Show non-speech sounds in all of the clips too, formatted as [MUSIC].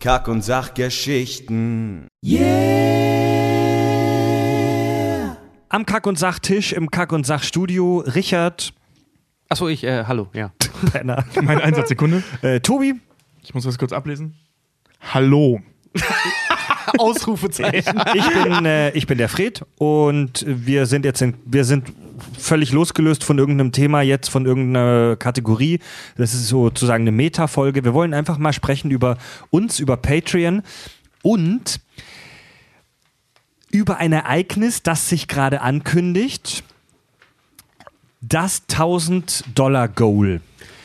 Kack- und Sachgeschichten. Am Kack- und Sachtisch im Kack- und Sachstudio Richard Achso, ich, äh, hallo, ja. [LAUGHS] Penner, Meine Einsatzsekunde. äh, Tobi Ich muss das kurz ablesen. Hallo. Ausrufezeichen. Ich bin, äh, ich bin der Fred und wir sind jetzt in, wir sind völlig losgelöst von irgendeinem Thema, jetzt von irgendeiner Kategorie. Das ist sozusagen eine Meta-Folge. Wir wollen einfach mal sprechen über uns, über Patreon und über ein Ereignis, das sich gerade ankündigt. Das 1000-Dollar-Goal.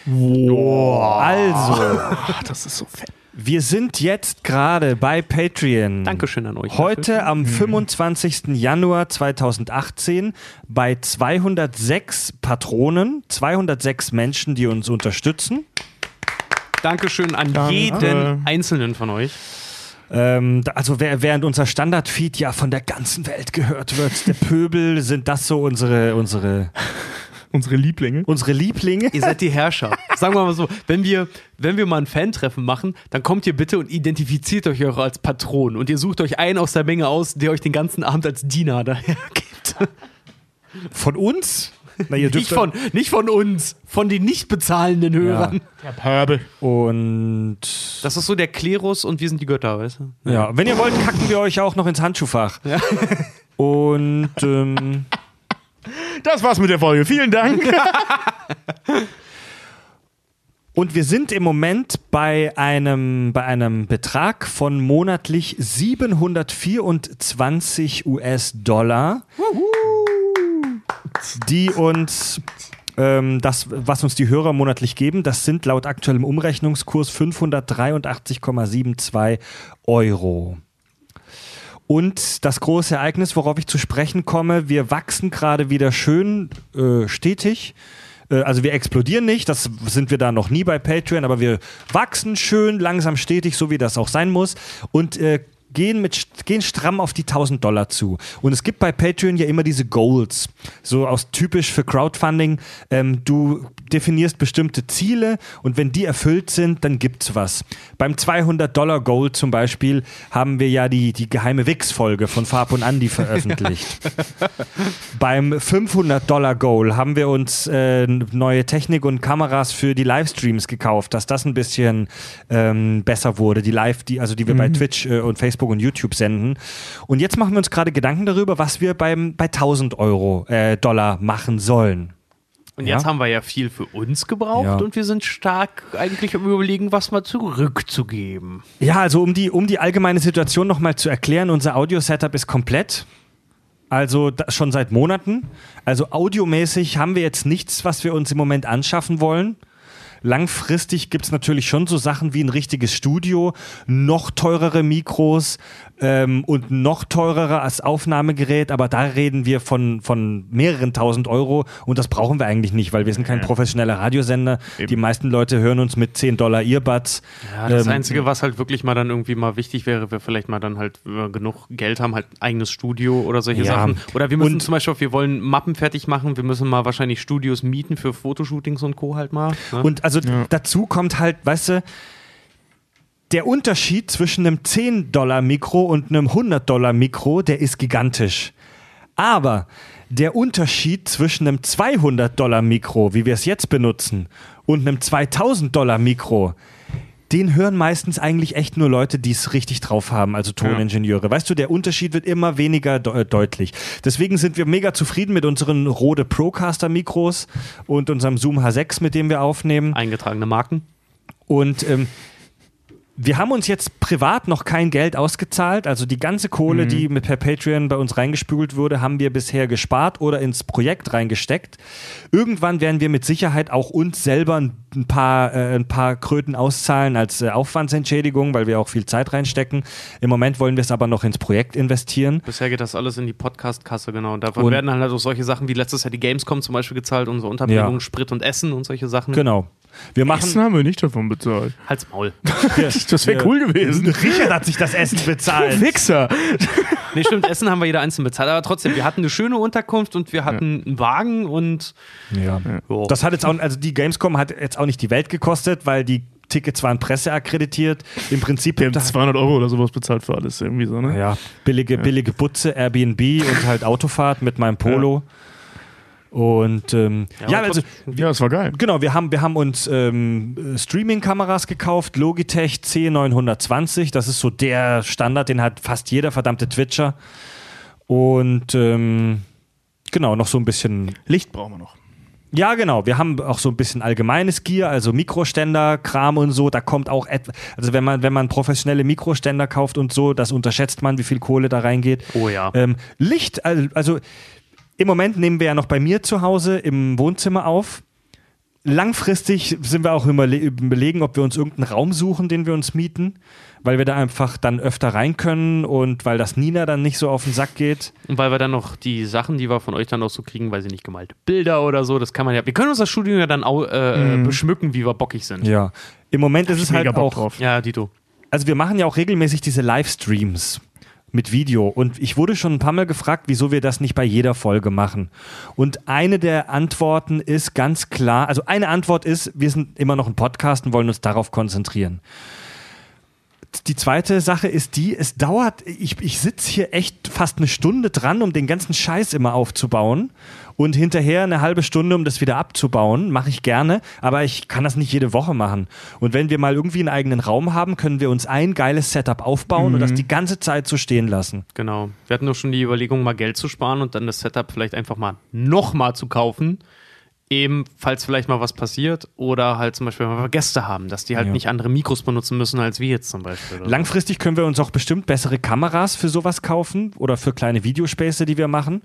Also, Das ist so fett. Wir sind jetzt gerade bei Patreon. Dankeschön an euch. Heute am 25. Januar 2018 bei 206 Patronen, 206 Menschen, die uns unterstützen. Dankeschön an Danke. jeden einzelnen von euch. Ähm, also während unser Standardfeed ja von der ganzen Welt gehört wird, der [LAUGHS] Pöbel, sind das so unsere, unsere, Unsere Lieblinge. unsere Lieblinge. Ihr seid die Herrscher. [LAUGHS] Sagen wir mal so, wenn wir, wenn wir mal ein Fan-Treffen machen, dann kommt ihr bitte und identifiziert euch auch als Patron und ihr sucht euch einen aus der Menge aus, der euch den ganzen Abend als Diener daher gibt. Von uns? Na, ihr dürft Nicht von, nicht von uns, von den nicht bezahlenden Hörern. Der Pöbel. Und Das ist so der Klerus und wir sind die Götter, weißt du? ja, wenn ihr wollt, kacken wir euch auch noch ins Handschuhfach. Und ähm, Das war's mit der Folge. Vielen Dank. [LAUGHS] Und wir sind im Moment bei einem, bei einem Betrag von monatlich 724 US-Dollar, die uns ähm, das, was uns die Hörer monatlich geben, das sind laut aktuellem Umrechnungskurs 583,72 Euro. Und das große Ereignis, worauf ich zu sprechen komme, wir wachsen gerade wieder schön äh, stetig. Äh, Also wir explodieren nicht, das sind wir da noch nie bei Patreon, aber wir wachsen schön, langsam, stetig, so wie das auch sein muss. Und äh, gehen, mit, gehen stramm auf die 1000 Dollar zu. Und es gibt bei Patreon ja immer diese Goals, so aus typisch für Crowdfunding. Ähm, du definierst bestimmte Ziele und wenn die erfüllt sind, dann gibt's was. Beim 200 Dollar Goal zum Beispiel haben wir ja die, die geheime Wix-Folge von Farb und Andy veröffentlicht. [LAUGHS] Beim 500 Dollar Goal haben wir uns äh, neue Technik und Kameras für die Livestreams gekauft, dass das ein bisschen ähm, besser wurde. Die Live, die, also die wir bei Twitch äh, und Facebook und YouTube senden. Und jetzt machen wir uns gerade Gedanken darüber, was wir beim, bei 1000 Euro, äh, Dollar machen sollen. Und jetzt Ja. haben wir ja viel für uns gebraucht Ja. und wir sind stark eigentlich am überlegen, was mal zurückzugeben. Ja, also um die, um die allgemeine Situation nochmal zu erklären, unser Audio-Setup ist komplett. Also schon seit Monaten. Also audiomäßig haben wir jetzt nichts, was wir uns im Moment anschaffen wollen. Langfristig gibt es natürlich schon so Sachen wie ein richtiges Studio, noch teurere Mikros ähm, und noch teurere als Aufnahmegerät, aber da reden wir von, von mehreren tausend Euro und das brauchen wir eigentlich nicht, weil wir sind kein professioneller Radiosender. Die meisten Leute hören uns mit 10 Dollar Earbuds. Ja, das Ähm, Einzige, was halt wirklich mal dann irgendwie mal wichtig wäre, wäre vielleicht mal dann halt, wenn wir genug Geld haben, halt ein eigenes Studio oder solche Ja. Sachen. Oder wir müssen Und- zum Beispiel, wir wollen Mappen fertig machen, wir müssen mal wahrscheinlich Studios mieten für Fotoshootings und Co. halt mal. Ne? Und also dazu kommt halt, weißt du, der Unterschied zwischen einem 10-Dollar-Mikro und einem 100-Dollar-Mikro, der ist gigantisch. Aber der Unterschied zwischen einem 200-Dollar-Mikro, wie wir es jetzt benutzen, und einem 2000-Dollar-Mikro, den hören meistens eigentlich echt nur Leute, die es richtig drauf haben, also Toningenieure. Weißt du, der Unterschied wird immer weniger de deutlich. Deswegen sind wir mega zufrieden mit unseren Rode Procaster-Mikros und unserem Zoom H6, mit dem wir aufnehmen. Eingetragene Marken. Und ähm, wir haben uns jetzt privat noch kein Geld ausgezahlt. Also die ganze Kohle, die mit per Patreon bei uns reingespült wurde, haben wir bisher gespart oder ins Projekt reingesteckt. Irgendwann werden wir mit Sicherheit auch uns selber ein paar, äh, ein paar Kröten auszahlen als äh, Aufwandsentschädigung, weil wir auch viel Zeit reinstecken. Im Moment wollen wir es aber noch ins Projekt investieren. Bisher geht das alles in die Podcast-Kasse, genau. Und davon Und- werden halt auch solche Sachen wie letztes Jahr die Gamescom zum Beispiel gezahlt, unsere Unterbringung, Ja. Sprit und Essen und solche Sachen. Genau. Wir machen. Essen haben wir nicht davon bezahlt. Halt's Maul. [LAUGHS] Das wäre cool gewesen. [LAUGHS] Richard hat sich das Essen [LAUGHS] bezahlt. Wichser. Nee, stimmt, Essen haben wir jeder einzeln bezahlt. Aber trotzdem, wir hatten eine schöne Unterkunft und wir hatten einen Wagen und Ja. Jo. Das hat jetzt auch, also die Gamescom hat jetzt auch nicht die Welt gekostet, weil die Tickets waren presseakkreditiert. Im Prinzip Wir haben 200 Euro oder sowas bezahlt für alles irgendwie so, ne? ja, billige, billige Butze, Airbnb und halt Autofahrt mit meinem Polo. Und ähm, ja, aber also Ja, das war geil. Genau, wir haben, wir haben uns ähm, Streaming-Kameras gekauft, Logitech C920, das ist so der Standard, den hat fast jeder verdammte Twitcher. Und ähm, genau, noch so ein bisschen Licht brauchen wir noch. ja, genau. Wir haben auch so ein bisschen allgemeines Gear, also Mikroständer, Kram und so. Da kommt auch etwas, also wenn man, wenn man professionelle Mikroständer kauft und so, das unterschätzt man, wie viel Kohle da reingeht. Oh ja. Ähm, Licht, also, also im Moment nehmen wir ja noch bei mir zu Hause im Wohnzimmer auf. Langfristig sind wir auch überle- überlegen, ob wir uns irgendeinen Raum suchen, den wir uns mieten, weil wir da einfach dann öfter rein können und weil das Nina dann nicht so auf den Sack geht. Und weil wir dann noch die Sachen, die wir von euch dann auch so kriegen, weiß ich nicht, gemalte Bilder oder so, das kann man ja. Wir können uns das Studio ja dann auch äh, beschmücken, wie wir bockig sind. Ja. Im Moment ist es halt auch drauf. Ja, Dito. also wir machen ja auch regelmäßig diese Livestreams mit Video und ich wurde schon ein paar Mal gefragt, wieso wir das nicht bei jeder Folge machen. Und eine der Antworten ist ganz klar, also eine Antwort ist, wir sind immer noch ein Podcast und wollen uns darauf konzentrieren. Die zweite Sache ist die, es dauert, ich, ich sitze hier echt fast eine Stunde dran, um den ganzen Scheiß immer aufzubauen und hinterher eine halbe Stunde, um das wieder abzubauen. Mache ich gerne, aber ich kann das nicht jede Woche machen. Und wenn wir mal irgendwie einen eigenen Raum haben, können wir uns ein geiles Setup aufbauen und das die ganze Zeit so stehen lassen. Genau. Wir hatten doch schon die Überlegung, mal Geld zu sparen und dann das Setup vielleicht einfach mal nochmal zu kaufen. Eben, falls vielleicht mal was passiert oder halt zum Beispiel, wenn wir Gäste haben, dass die halt Ja. nicht andere Mikros benutzen müssen als wir jetzt zum Beispiel. Langfristig können wir uns auch bestimmt bessere Kameras für sowas kaufen oder für kleine Videospäße, die wir machen.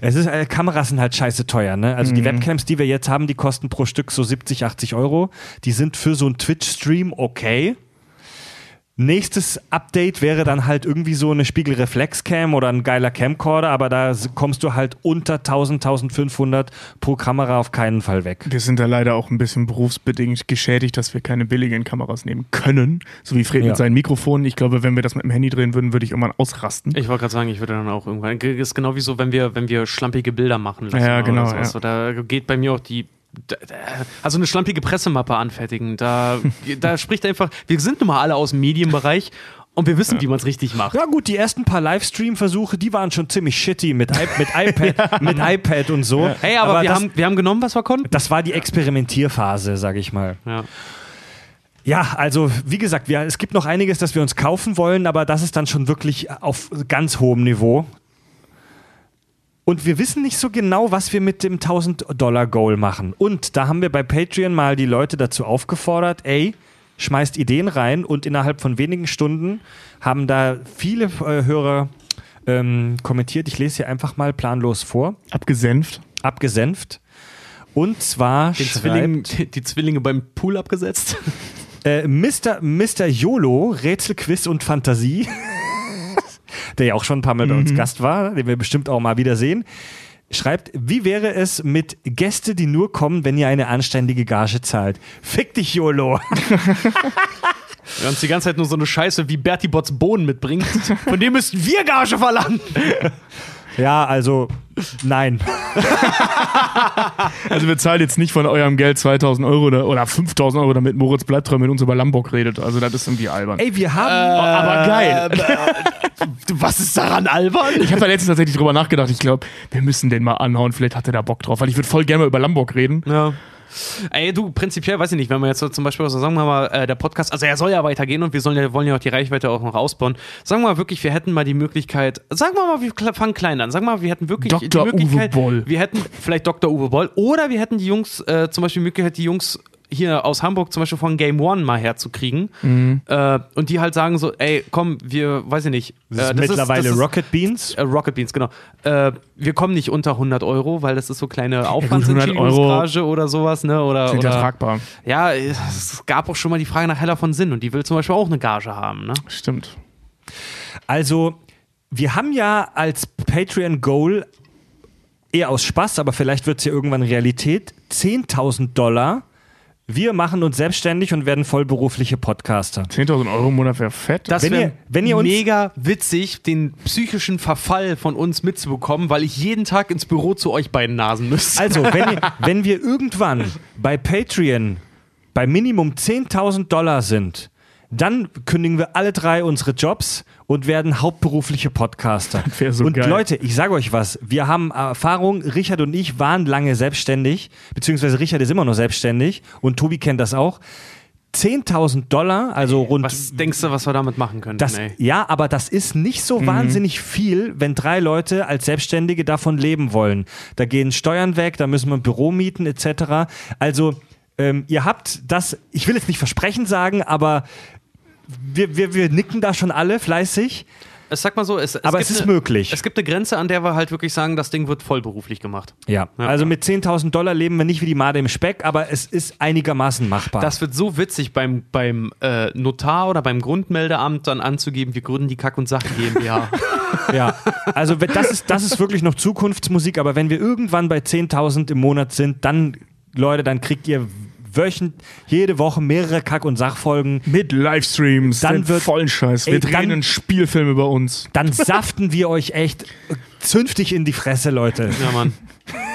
Es ist, äh, Kameras sind halt scheiße teuer, ne? Also die Webcams, die wir jetzt haben, die kosten pro Stück so 70, 80 Euro. Die sind für so einen Twitch-Stream okay. Nächstes Update wäre dann halt irgendwie so eine Spiegelreflexcam oder ein geiler Camcorder, aber da kommst du halt unter 1000, 1500 pro Kamera auf keinen Fall weg. Wir sind da leider auch ein bisschen berufsbedingt geschädigt, dass wir keine billigen Kameras nehmen können. So wie Fred Ja. mit seinen Mikrofonen. Ich glaube, wenn wir das mit dem Handy drehen würden, würde ich irgendwann ausrasten. Ich wollte gerade sagen, ich würde dann auch irgendwann. Das ist genau wie so, wenn wir, wenn wir schlampige Bilder machen lassen. Ja, oder genau, sowas. ja. So, da geht bei mir auch die. Also eine schlampige Pressemappe anfertigen. Da, da [LAUGHS] spricht einfach. Wir sind nun mal alle aus dem Medienbereich und wir wissen, wie man es richtig macht. Ja gut, die ersten paar Livestream-Versuche, die waren schon ziemlich shitty mit, I mit iPad, [LAUGHS] mit iPad und so. Hey, aber, wir, das, haben, wir haben genommen, was wir konnten. das war die Experimentierphase, sag ich mal. Ja. Ja, also wie gesagt, wir, es gibt noch einiges, das wir uns kaufen wollen, aber das ist dann schon wirklich auf ganz hohem Niveau. Und wir wissen nicht so genau, was wir mit dem 1000-Dollar-Goal machen. Und da haben wir bei Patreon mal die Leute dazu aufgefordert, ey, schmeißt Ideen rein und innerhalb von wenigen Stunden haben da viele äh, Hörer ähm, kommentiert. Ich lese hier einfach mal planlos vor, Abgesenft. abgesenft. Und zwar Den schreibt, Zwilling, die Zwillinge beim Pool abgesetzt. Äh, Mr. Mr. YOLO, Rätselquiz und Fantasie, [LAUGHS] der ja auch schon ein paar Mal bei uns Gast war, den wir bestimmt auch mal wiedersehen, schreibt, wie wäre es mit Gäste, die nur kommen, wenn ihr eine anständige Gage zahlt? Fick dich, YOLO. [LAUGHS] Der uns die ganze Zeit nur so eine Scheiße wie Bertie Botts Bohnen mitbringt. Von dem müssten wir Gage verlangen. [LAUGHS] ja, also, nein. [LAUGHS] Also wir zahlen jetzt nicht von eurem Geld 2000 Euro oder, oder 5000 Euro, damit Moritz Bleibtreu mit uns über Lamborg redet. Also das ist irgendwie albern. Ey, wir haben. aber geil. Du, was ist daran albern? Ich habe da letztens tatsächlich drüber nachgedacht. Ich glaube, wir müssen den mal anhauen. Vielleicht hat er da Bock drauf. Weil ich würde voll gerne mal über Lamborg reden. Ja. Ey, du, prinzipiell, weiß ich nicht, wenn wir jetzt so zum Beispiel so sagen wir mal, äh, der Podcast, also er soll ja weitergehen und wir sollen ja, wollen ja auch die Reichweite auch noch ausbauen. Sagen wir mal wirklich, wir hätten mal die Möglichkeit, sagen wir mal, wir fangen klein an, sagen wir mal, wir hätten wirklich die Dr. Uwe Möglichkeit, Boll. wir hätten vielleicht Dr. Uwe Boll oder wir hätten die Jungs, äh, zum Beispiel die Möglichkeit, die Jungs hier aus Hamburg zum Beispiel von Game One mal herzukriegen Mhm. äh, und die halt sagen so, ey, komm, wir, weiß ich nicht. das äh, ist mittlerweile das ist- Rocket Beans. äh, Rocket Beans, genau. Äh, wir kommen nicht unter 100 Euro, weil das ist so kleine 100 Aufwandsentschädigungsrage oder sowas, ne? Oder, ja oder tragbar. ja, es gab auch schon mal die Frage nach Heller von Sinn und die will zum Beispiel auch eine Gage haben, ne? Stimmt. Also, wir haben ja als Patreon-Goal eher aus Spaß, aber vielleicht wird es ja irgendwann Realität, 10.000 Dollar. Wir machen uns selbstständig und werden vollberufliche Podcaster. 10.000 Euro im Monat wäre fett. Das Wenn wäre ihr- wenn ihr uns- mega witzig, den psychischen Verfall von uns mitzubekommen, weil ich jeden Tag ins Büro zu euch beiden Nasen müsste. Also, wenn, ihr, [LAUGHS] wenn wir irgendwann bei Patreon bei Minimum 10.000 Dollar sind, dann kündigen wir alle drei unsere Jobs und werden hauptberufliche Podcaster. [LAUGHS] so und geil. Leute, ich sage euch was, wir haben Erfahrung, Richard und ich waren lange selbstständig, beziehungsweise Richard ist immer noch selbstständig und Tobi kennt das auch. 10.000 Dollar, also rund Was denkst du, was wir damit machen könnten, das, ja, aber das ist nicht so wahnsinnig viel, wenn drei Leute als Selbstständige davon leben wollen. Da gehen Steuern weg, da müssen wir ein Büro mieten etc. Also ähm, ihr habt das, ich will jetzt nicht Versprechen sagen, aber wir, wir, wir nicken da schon alle fleißig. Es sag mal so, es, es Aber es ist eine, möglich. Es gibt eine Grenze, an der wir halt wirklich sagen, das Ding wird vollberuflich gemacht. Ja, Ja. also mit 10.000 Dollar leben wir nicht wie die Made im Speck, aber es ist einigermaßen machbar. Das wird so witzig beim, beim äh, Notar oder beim Grundmeldeamt dann anzugeben, wir gründen die Kack- und Sache GmbH. [LAUGHS] [LAUGHS] Ja, also das ist, das ist wirklich noch Zukunftsmusik, aber wenn wir irgendwann bei 10.000 im Monat sind, dann, Leute, dann kriegt ihr wöchent, jede Woche mehrere Kack- und Sachfolgen. Mit Livestreams, Dann wird- vollen Scheiß. Wir Ey, drehen dann- einen Spielfilm über uns. Dann saften wir euch echt zünftig in die Fresse, Leute. ja, Mann. [LAUGHS]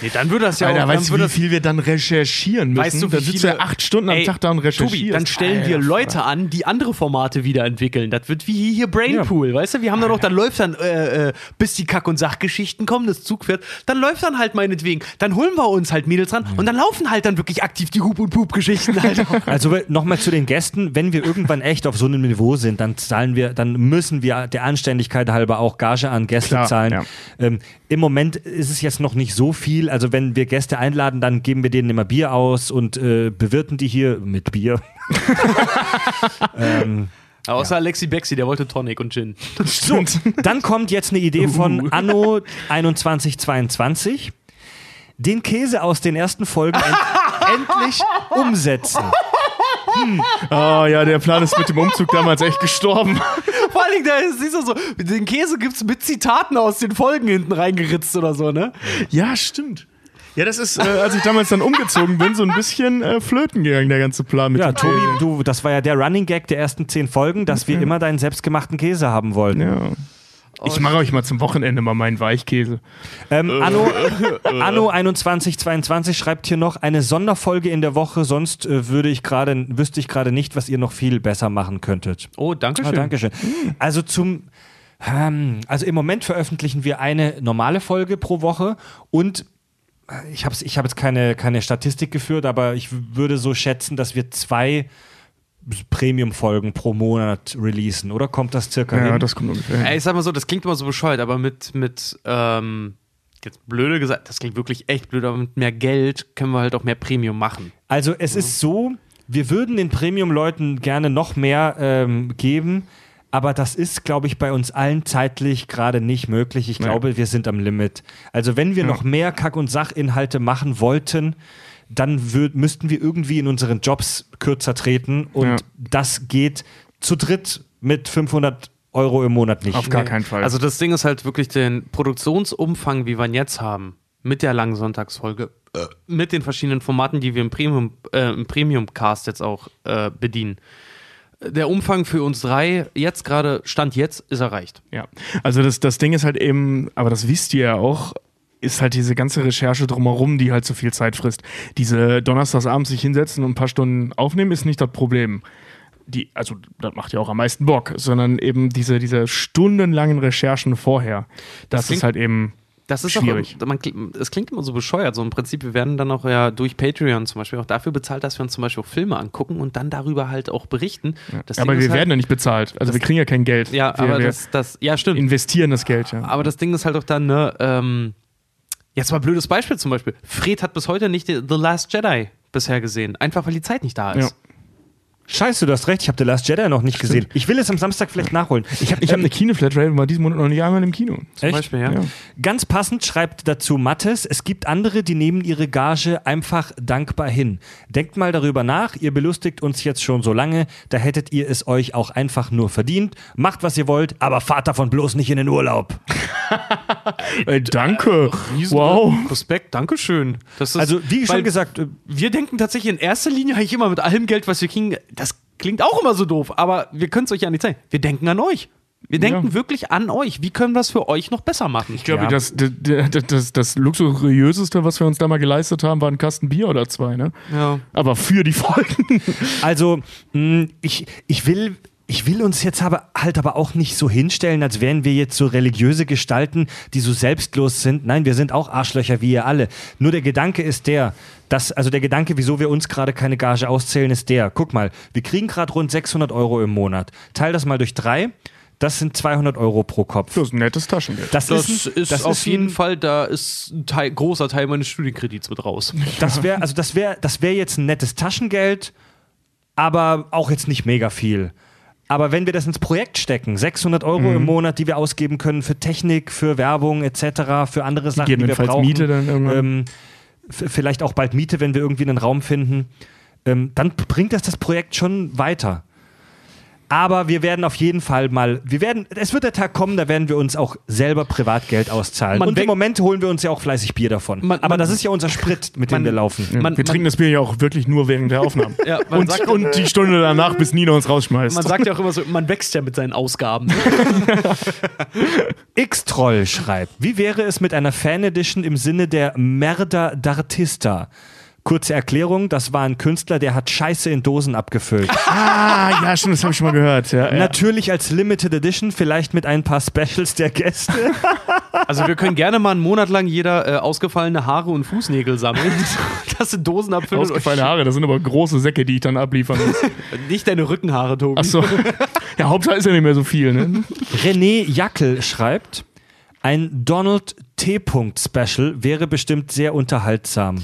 Nee, dann würde das ja Alter, auch. weißt du, würde wie viel wir dann recherchieren müssen? Weißt du, wie da sitzt ja acht Stunden am Ey, Tag da und recherchierst. Tobi, dann stellen wir Alter, Leute an, die andere Formate wieder entwickeln. Das wird wie hier, Brainpool, weißt du? Wir haben dann noch, dann läuft dann, äh, äh, bis die Kack- und Sachgeschichten kommen, das Zug fährt, dann läuft dann halt meinetwegen. Dann holen wir uns halt Mädels ran und dann laufen halt dann wirklich aktiv die Hup- und Pup-Geschichten halt [LAUGHS] auch. Also nochmal zu den Gästen, wenn wir irgendwann echt auf so einem Niveau sind, dann zahlen wir, dann müssen wir der Anständigkeit halber auch Gage an Gäste Klar, zahlen. ja. Ähm, Im Moment ist es jetzt noch nicht so viel. Also wenn wir Gäste einladen, dann geben wir denen immer Bier aus und äh, bewirten die hier mit Bier. [LAUGHS] ähm, Außer Alexi Bexi, der wollte Tonic und Gin. so, dann kommt jetzt eine Idee von Anno 2122. Den Käse aus den ersten Folgen end [LAUGHS] endlich umsetzen. Oh ja, der Plan ist mit dem Umzug damals echt gestorben. Allen Dingen, da ist, siehst du so, den Käse gibt's mit Zitaten aus den Folgen hinten reingeritzt oder so, ne? Ja, stimmt. Ja, das ist, äh, als ich damals dann umgezogen bin, so ein bisschen äh, flöten gegangen, der ganze Plan mit Ja, dem Tobi, Käse. du, das war ja der Running Gag der ersten zehn Folgen, dass wir immer deinen selbstgemachten Käse haben wollten. Ja. Ich mache euch mal zum Wochenende mal meinen Weichkäse. Ähm, Anno, [LAUGHS] Anno 2122 schreibt hier noch eine Sonderfolge in der Woche, sonst äh, würde ich gerade, wüsste ich gerade nicht, was ihr noch viel besser machen könntet. Oh, danke Ah, schön. Dankeschön. Also zum ähm, also im Moment veröffentlichen wir eine normale Folge pro Woche und äh, ich habe ich hab jetzt keine, keine Statistik geführt, aber ich würde so schätzen, dass wir zwei Premium-Folgen pro Monat releasen, oder kommt das circa Ja, hin? das kommt ungefähr. hin. Ey, ich sag mal so, das klingt immer so bescheuert, aber mit, mit, ähm, jetzt blöde gesagt, das klingt wirklich echt blöd, aber mit mehr Geld können wir halt auch mehr Premium machen. Also es ist so, wir würden den Premium-Leuten gerne noch mehr ähm, geben, aber das ist, glaube ich, bei uns allen zeitlich gerade nicht möglich. Ich Nee. glaube, wir sind am Limit. Also wenn wir Ja. noch mehr Kack- und Sachinhalte machen wollten, dann würd, müssten wir irgendwie in unseren Jobs kürzer treten und Ja. das geht zu dritt mit 500 Euro im Monat nicht. Auf gar keinen Fall. Also das Ding ist halt wirklich den Produktionsumfang, wie wir ihn jetzt haben, mit der langen Sonntagsfolge, äh, mit den verschiedenen Formaten, die wir im Premium, äh, im Premium-Cast jetzt auch äh, bedienen. Der Umfang für uns drei, jetzt gerade, Stand jetzt, ist erreicht. Ja, also das, das Ding ist halt eben, aber das wisst ihr ja auch, ist halt diese ganze Recherche drumherum, die halt so viel Zeit frisst. Diese Donnerstagsabends sich hinsetzen und ein paar Stunden aufnehmen, ist nicht das Problem. Die, also das macht ja auch am meisten Bock, sondern eben diese, diese stundenlangen Recherchen vorher. Das, klingt- ist halt eben Das ist schwierig. Auch, man, es klingt immer so bescheuert. So im Prinzip, wir werden dann auch ja durch Patreon zum Beispiel auch dafür bezahlt, dass wir uns zum Beispiel auch Filme angucken und dann darüber halt auch berichten. Das aber wir halt, werden ja nicht bezahlt. Also wir kriegen ja kein Geld. Ja, wir, aber wir das, das, ja, stimmt. investieren das Geld, ja. Aber das Ding ist halt auch dann, ne, ähm, jetzt mal ein blödes Beispiel zum Beispiel. Fred hat bis heute nicht The Last Jedi bisher gesehen. Einfach weil die Zeit nicht da ist. Ja. Scheiße, du hast recht, ich habe The Last Jedi noch nicht gesehen. Ich will es am Samstag vielleicht nachholen. Ich habe ich hab eine Kinoflatrate und war diesen Monat noch nicht einmal im Kino. Zum Beispiel, ja. Ja. Ganz passend schreibt dazu Mattes, es gibt andere, die nehmen ihre Gage einfach dankbar hin. Denkt mal darüber nach, ihr belustigt uns jetzt schon so lange, da hättet ihr es euch auch einfach nur verdient. Macht, was ihr wollt, aber fahrt davon bloß nicht in den Urlaub. [LAUGHS] Ey, danke. Riesen Wow. Respekt, Dankeschön. Das ist, Also, wie schon gesagt, äh, wir denken tatsächlich in erster Linie eigentlich immer mit allem Geld, was wir kriegen, das klingt auch immer so doof, aber wir können es euch ja nicht zeigen. Wir denken an euch. Wir denken Ja. wirklich an euch. Wie können wir das für euch noch besser machen? Ich glaube, Ja. das, das, das, das luxuriöseste, was wir uns da mal geleistet haben, war ein Kasten Bier oder zwei, ne? ja. Aber für die Folgen. Also, mh, ich, ich will. Ich will uns jetzt aber halt aber auch nicht so hinstellen, als wären wir jetzt so religiöse Gestalten, die so selbstlos sind. Nein, wir sind auch Arschlöcher wie ihr alle. Nur der Gedanke ist der, dass, also der Gedanke, wieso wir uns gerade keine Gage auszählen, ist der. Guck mal, wir kriegen gerade rund 600 Euro im Monat. Teil das mal durch drei. Das sind 200 Euro pro Kopf. Das ist ein nettes Taschengeld. Das, Das ist, ein- ist das auf ist jeden ein, Fall, da ist ein Teil, großer Teil meines Studienkredits mit raus. Das wäre also das wäre das wäre jetzt ein nettes Taschengeld, aber auch jetzt nicht mega viel. Aber wenn wir das ins Projekt stecken, 600 Euro Mhm. im Monat, die wir ausgeben können für Technik, für Werbung etc., für andere Sachen, die wir brauchen, Miete dann irgendwann. ähm, vielleicht auch bald Miete, wenn wir irgendwie einen Raum finden, ähm, dann bringt das das Projekt schon weiter. Aber wir werden auf jeden Fall mal, wir werden, es wird der Tag kommen, da werden wir uns auch selber Privatgeld auszahlen. Man Und im Moment holen wir uns ja auch fleißig Bier davon. Man- Aber man- das ist ja unser Sprit, mit dem wir laufen. Ja, Man- wir trinken das Bier ja auch wirklich nur während der Aufnahmen. [LAUGHS] Ja, und, sagt- und die Stunde danach, bis Nina uns rausschmeißt. Man sagt ja auch immer so, man wächst ja mit seinen Ausgaben. [LAUGHS] X-Troll schreibt, wie wäre es mit einer Fan-Edition im Sinne der Merda d'Artista? Kurze Erklärung, das war ein Künstler, der hat Scheiße in Dosen abgefüllt. [LAUGHS] ah, ja, stimmt, das habe ich schon mal gehört. Ja, ja. Natürlich als Limited Edition, vielleicht mit ein paar Specials der Gäste. [LAUGHS] Also wir können gerne mal einen Monat lang jeder äh, ausgefallene Haare und Fußnägel sammeln. [LAUGHS] Das sind Dosen abfüllen. Ausgefallene Haare, das sind aber große Säcke, die ich dann abliefern muss. Nicht deine Rückenhaare, Tobi. Achso. Ja, Hauptsache ist ja nicht mehr so viel, ne? René Jackel schreibt, ein Donald T. Special wäre bestimmt sehr unterhaltsam.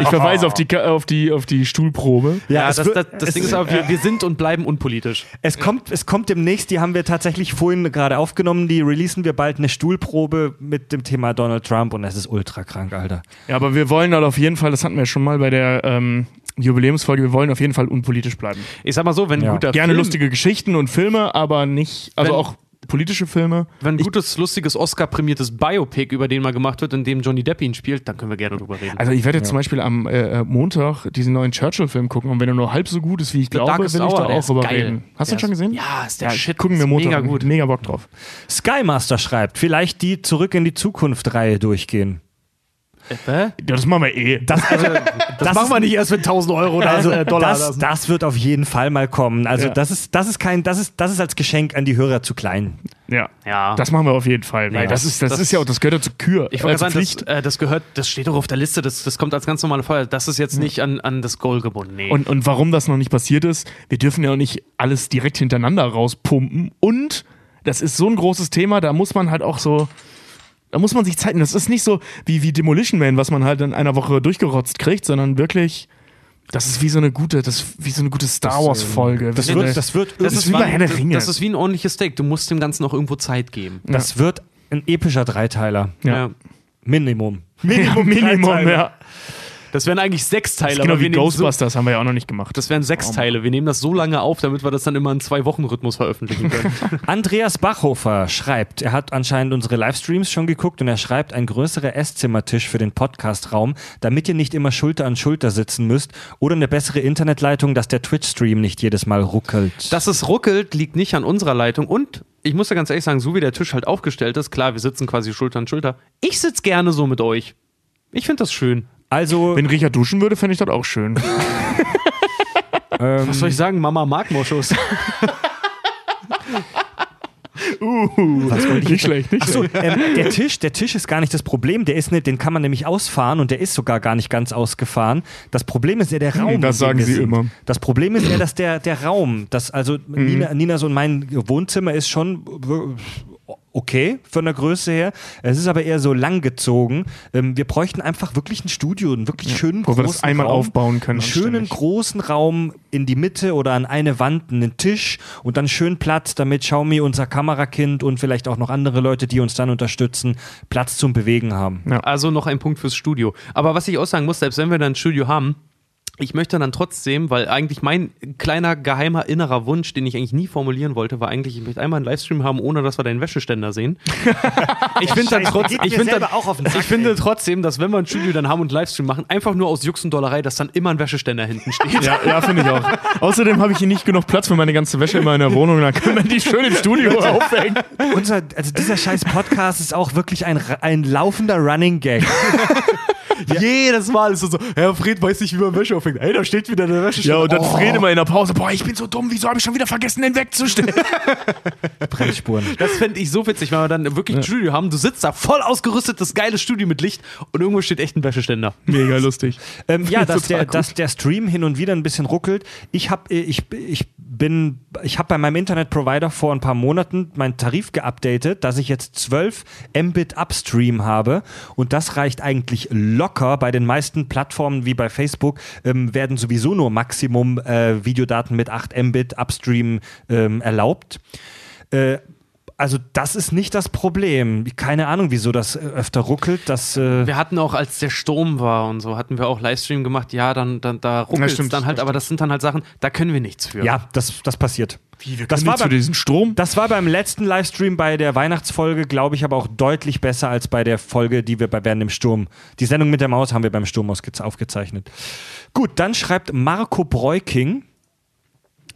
Ich verweise auf die, auf die, auf die Stuhlprobe. Ja, das, das, das Ding ist aber, wir, wir sind und bleiben unpolitisch. Es kommt, es kommt demnächst, die haben wir tatsächlich vorhin gerade aufgenommen, die releasen wir bald eine Stuhlprobe mit dem Thema Donald Trump und es ist ultra krank, Alter. Ja, aber wir wollen halt auf jeden Fall, das hatten wir schon mal bei der ähm, Jubiläumsfolge, wir wollen auf jeden Fall unpolitisch bleiben. Ich sag mal so, wenn ein Ja. guter Gerne Film, lustige Geschichten und Filme, aber nicht, also Wenn- auch politische Filme. wenn ein gutes, lustiges, Oscar-prämiertes Biopic über den mal gemacht wird, in dem Johnny Depp ihn spielt, dann können wir gerne drüber reden. Also ich werde jetzt zum Beispiel am äh, äh, Montag diesen neuen Churchill-Film gucken und wenn er nur halb so gut ist, wie ich glaube, will Darkest ich Hour, da auch drüber geil. reden. Hast du ihn schon gesehen? Ja, ist der Ja, Shit. gucken wir Montag. Mega gut. Mega Bock drauf. Skymaster schreibt, vielleicht die Zurück in die Zukunft-Reihe durchgehen. Hä? Ja, das machen wir eh. Das, [LAUGHS] also, Das, machen wir nicht erst mit 1000 Euro oder also, äh, Dollar. das, das wird auf jeden Fall mal kommen. Also Ja. das ist, das ist kein, das ist, das ist als Geschenk an die Hörer zu klein. Ja. Ja. Das machen wir auf jeden Fall. Weil Ja. das, ist, das, Das- ist ja auch, das gehört ja zur Kür. Ich wollte äh, sagen, das, äh, das gehört, das steht doch auf der Liste, das, das kommt als ganz normale Feuer. Das ist jetzt nicht an, an das Goal gebunden. Nee. Und, und warum das noch nicht passiert ist, wir dürfen ja auch nicht alles direkt hintereinander rauspumpen. Und das ist so ein großes Thema, da muss man halt auch so. Da muss man sich Zeit nehmen. Das ist nicht so wie, wie Demolition Man, was man halt in einer Woche durchgerotzt kriegt, sondern wirklich. Das ist wie so eine gute, das wie so eine gute Star Wars Folge. Das Wie wird, das wird, Das ist wie bei Herr der Ringe. Das ist wie ein ordentliches Steak. Du musst dem Ganzen auch irgendwo Zeit geben. das wird ein epischer Dreiteiler. ja. [LAUGHS] Minimum. Ja, Minimum, Dreiteiler. ja. Das wären eigentlich sechs Teile. genau wie nehmen so, Ghostbusters haben wir ja auch noch nicht gemacht. das wären sechs Teile. Wir nehmen das so lange auf, damit wir das dann immer in zwei Wochen Rhythmus veröffentlichen können. [LAUGHS] Andreas Bachhofer schreibt, er hat anscheinend unsere Livestreams schon geguckt und er schreibt, ein größerer Esszimmertisch für den Podcastraum, damit ihr nicht immer Schulter an Schulter sitzen müsst oder eine bessere Internetleitung, dass der Twitch-Stream nicht jedes Mal ruckelt. Dass es ruckelt, liegt nicht an unserer Leitung. Und ich muss ja ganz ehrlich sagen, so wie der Tisch halt aufgestellt ist, klar, wir sitzen quasi Schulter an Schulter. Ich sitze gerne so mit euch. Ich finde das schön. Also, Wenn Richard duschen würde, fände ich das auch schön. [LAUGHS] Was soll ich sagen? Mama mag Moschus. [LAUGHS] Uh, nicht schlecht, nicht Achso, ähm, der Tisch, der Tisch ist gar nicht das Problem. Der ist nicht, den kann man nämlich ausfahren und der ist sogar gar nicht ganz ausgefahren. Das Problem ist ja der Raum. Hm, das sagen Sie sind. immer. Das Problem ist ja, dass der, der Raum, das, also Mhm. Nina, Nina, so mein Wohnzimmer ist schon okay von der Größe her. Es ist aber eher so langgezogen. Ähm, wir bräuchten einfach wirklich ein Studio, einen wirklich schönen wo wir großen das einmal Raum, aufbauen können, Einen schönen anständig. großen Raum in die Mitte oder an eine Wand einen Tisch und dann schön Platz, damit Xiaomi, unser Kamerakind und vielleicht auch noch andere Leute, die uns dann unterstützen, Platz zum Bewegen haben. Ja. Also noch ein Punkt fürs Studio. Aber was ich auch sagen muss, selbst wenn wir dann ein Studio haben, ich möchte dann trotzdem, weil eigentlich mein kleiner geheimer innerer Wunsch, den ich eigentlich nie formulieren wollte, war eigentlich, ich möchte einmal einen Livestream haben, ohne dass wir deinen Wäscheständer sehen. [LAUGHS] ich finde dann Scheiße, trotz, geht ich mir finde dann, selber auch auf den Sack, ich finde trotzdem, dass wenn wir ein Studio dann haben und einen Livestream machen, einfach nur aus Jux und Dollerei, dass dann immer ein Wäscheständer hinten steht. Ja, ja finde ich auch. Außerdem habe ich hier nicht genug Platz für meine ganze Wäsche in meiner Wohnung. Dann können wir die schön im Studio [LAUGHS] aufhängen. Unser, also dieser scheiß Podcast ist auch wirklich ein, ein laufender Running Gag. [LAUGHS] Jedes Mal ist es so, Herr Fred weiß nicht, wie man Wäsche aufhängt. Ey, da steht wieder der Wäscheständer. Ja, und dann Fred immer in der Pause, boah, ich bin so dumm, wieso habe ich schon wieder vergessen, den wegzustellen? [LAUGHS] Bremsspuren. Das fände ich so witzig, wenn wir dann wirklich ein Studio haben. Du sitzt da voll ausgerüstet, das geile Studio mit Licht und irgendwo steht echt ein Wäscheständer. Mega lustig. Ähm, ja, dass der, gut. dass der Stream hin und wieder ein bisschen ruckelt. Ich habe ich, ich bin, ich habe bei meinem Internetprovider vor ein paar Monaten meinen Tarif geupdatet, dass ich jetzt 12 Mbit Upstream habe und das reicht eigentlich locker. Bei den meisten Plattformen wie bei Facebook ähm, werden sowieso nur Maximum äh, Videodaten mit 8 Mbit Upstream ähm, erlaubt. Äh, also das ist nicht das Problem. Keine Ahnung, wieso das äh, öfter ruckelt. Das, äh, Wir hatten auch, als der Sturm war und so, hatten wir auch Livestream gemacht. Ja, dann, dann da ruckelt es dann halt, aber das sind dann halt Sachen, da können wir nichts für. ja, das, das passiert. Wie, wir Das war zu beim- diesem Strom? Das war beim letzten Livestream bei der Weihnachtsfolge, glaube ich, aber auch deutlich besser als bei der Folge, die wir bei Während dem Sturm. Die Sendung mit der Maus haben wir beim Sturm aufgezeichnet. Gut, dann schreibt Marco Breuking.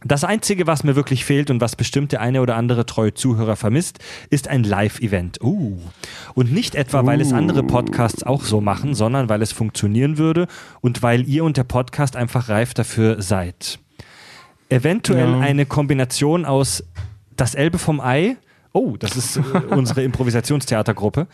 Das Einzige, was mir wirklich fehlt und was bestimmt der eine oder andere treue Zuhörer vermisst, ist ein Live-Event. Uh. Und nicht etwa, weil es andere Podcasts auch so machen, sondern weil es funktionieren würde und weil ihr und der Podcast einfach reif dafür seid. Eventuell Ja. eine Kombination aus Das Elbe vom Ei, oh, das ist äh, [LAUGHS] unsere Improvisationstheatergruppe,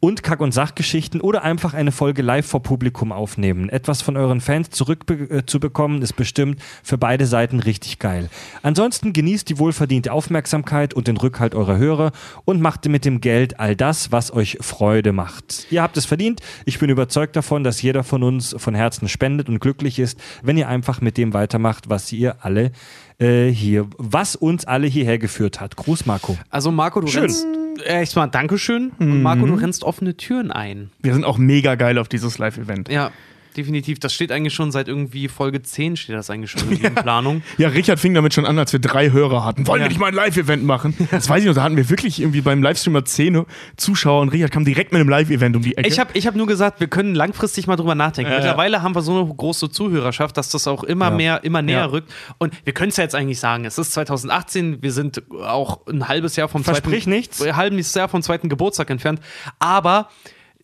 und Kack- und Sachgeschichten oder einfach eine Folge live vor Publikum aufnehmen. Etwas von euren Fans zurückzubekommen, äh, zu bekommen, ist bestimmt für beide Seiten richtig geil. Ansonsten genießt die wohlverdiente Aufmerksamkeit und den Rückhalt eurer Hörer und macht mit dem Geld all das, was euch Freude macht. Ihr habt es verdient. Ich bin überzeugt davon, dass jeder von uns von Herzen spendet und glücklich ist, wenn ihr einfach mit dem weitermacht, was ihr alle äh, hier, was uns alle hierher geführt hat. Gruß, Marco. Also Marco, du Schön. rennst erstmal Dankeschön und Marco, du rennst offene Türen ein. Wir sind auch mega geil auf dieses Live-Event. Ja, definitiv. Das steht eigentlich schon seit irgendwie Folge 10 steht das eigentlich schon in [LAUGHS] Planung. Ja, Richard fing damit schon an, als wir drei Hörer hatten. Wollen wir nicht mal ein Live-Event machen? [LAUGHS] Das weiß ich noch, da hatten wir wirklich irgendwie beim Livestreamer 10 Zuschauer und Richard kam direkt mit einem Live-Event um die Ecke. Ich habe ich hab nur gesagt, wir können langfristig mal drüber nachdenken. Ja, ja. Mittlerweile haben wir so eine große Zuhörerschaft, dass das auch immer mehr, immer näher Ja. rückt. Und wir können es ja jetzt eigentlich sagen, es ist 2018, wir sind auch ein halbes Jahr vom Versprich zweiten, nichts. Ein halbes Jahr vom zweiten Geburtstag entfernt. Aber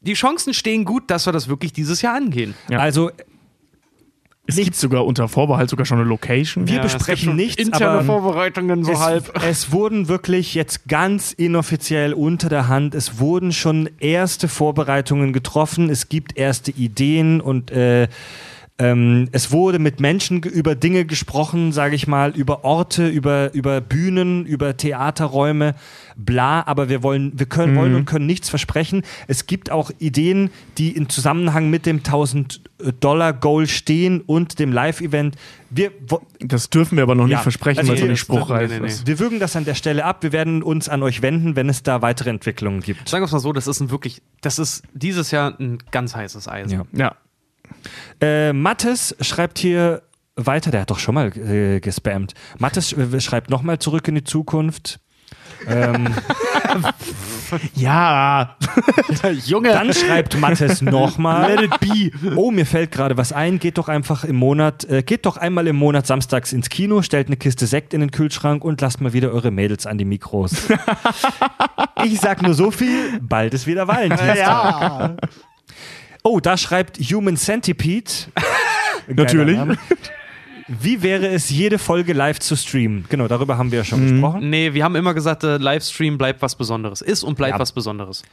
die Chancen stehen gut, dass wir das wirklich dieses Jahr angehen. Ja. Also, es gibt sogar unter Vorbehalt sogar schon eine Location. wir Ja, besprechen nichts, Interne aber Vorbereitungen so es, halb. es wurden wirklich jetzt ganz inoffiziell unter der Hand, es wurden schon erste Vorbereitungen getroffen, es gibt erste Ideen und äh, ähm, es wurde mit Menschen über Dinge gesprochen, sage ich mal, über Orte, über, über Bühnen, über Theaterräume, bla, aber wir wollen, wir können, wollen und können nichts versprechen. Es gibt auch Ideen, die in Zusammenhang mit dem 1000 Dollar Goal stehen und dem Live-Event. Wir, wo- Das dürfen wir aber noch nicht Ja. versprechen, Also weil es noch nee, nicht das- spruchreif nee, nee, ist. wir würgen das an der Stelle ab. Wir werden uns an euch wenden, wenn es da weitere Entwicklungen gibt. Sagen wir es mal so, das ist ein wirklich, das ist dieses Jahr ein ganz heißes Eisen. Ja. Ja. Äh, Mattes schreibt hier weiter, der hat doch schon mal äh, gespammt. Mattes sch- schreibt nochmal zurück in die Zukunft. Ähm, [LAUGHS] Ja. [LAUGHS] Junge, dann schreibt Mattes nochmal. Let it be. Oh, mir fällt gerade was ein. Geht doch einfach im Monat, äh, geht doch einmal im Monat samstags ins Kino, stellt eine Kiste Sekt in den Kühlschrank und lasst mal wieder eure Mädels an die Mikros. [LAUGHS] ich sag nur so viel, bald ist wieder Valentinstag. Oh, da schreibt Human Centipede. [LAUGHS] Natürlich. Wie wäre es, jede Folge live zu streamen? Genau, darüber haben wir ja schon gesprochen. Nee, wir haben immer gesagt, äh, Livestream bleibt was Besonderes. Ist und bleibt Ja. was Besonderes.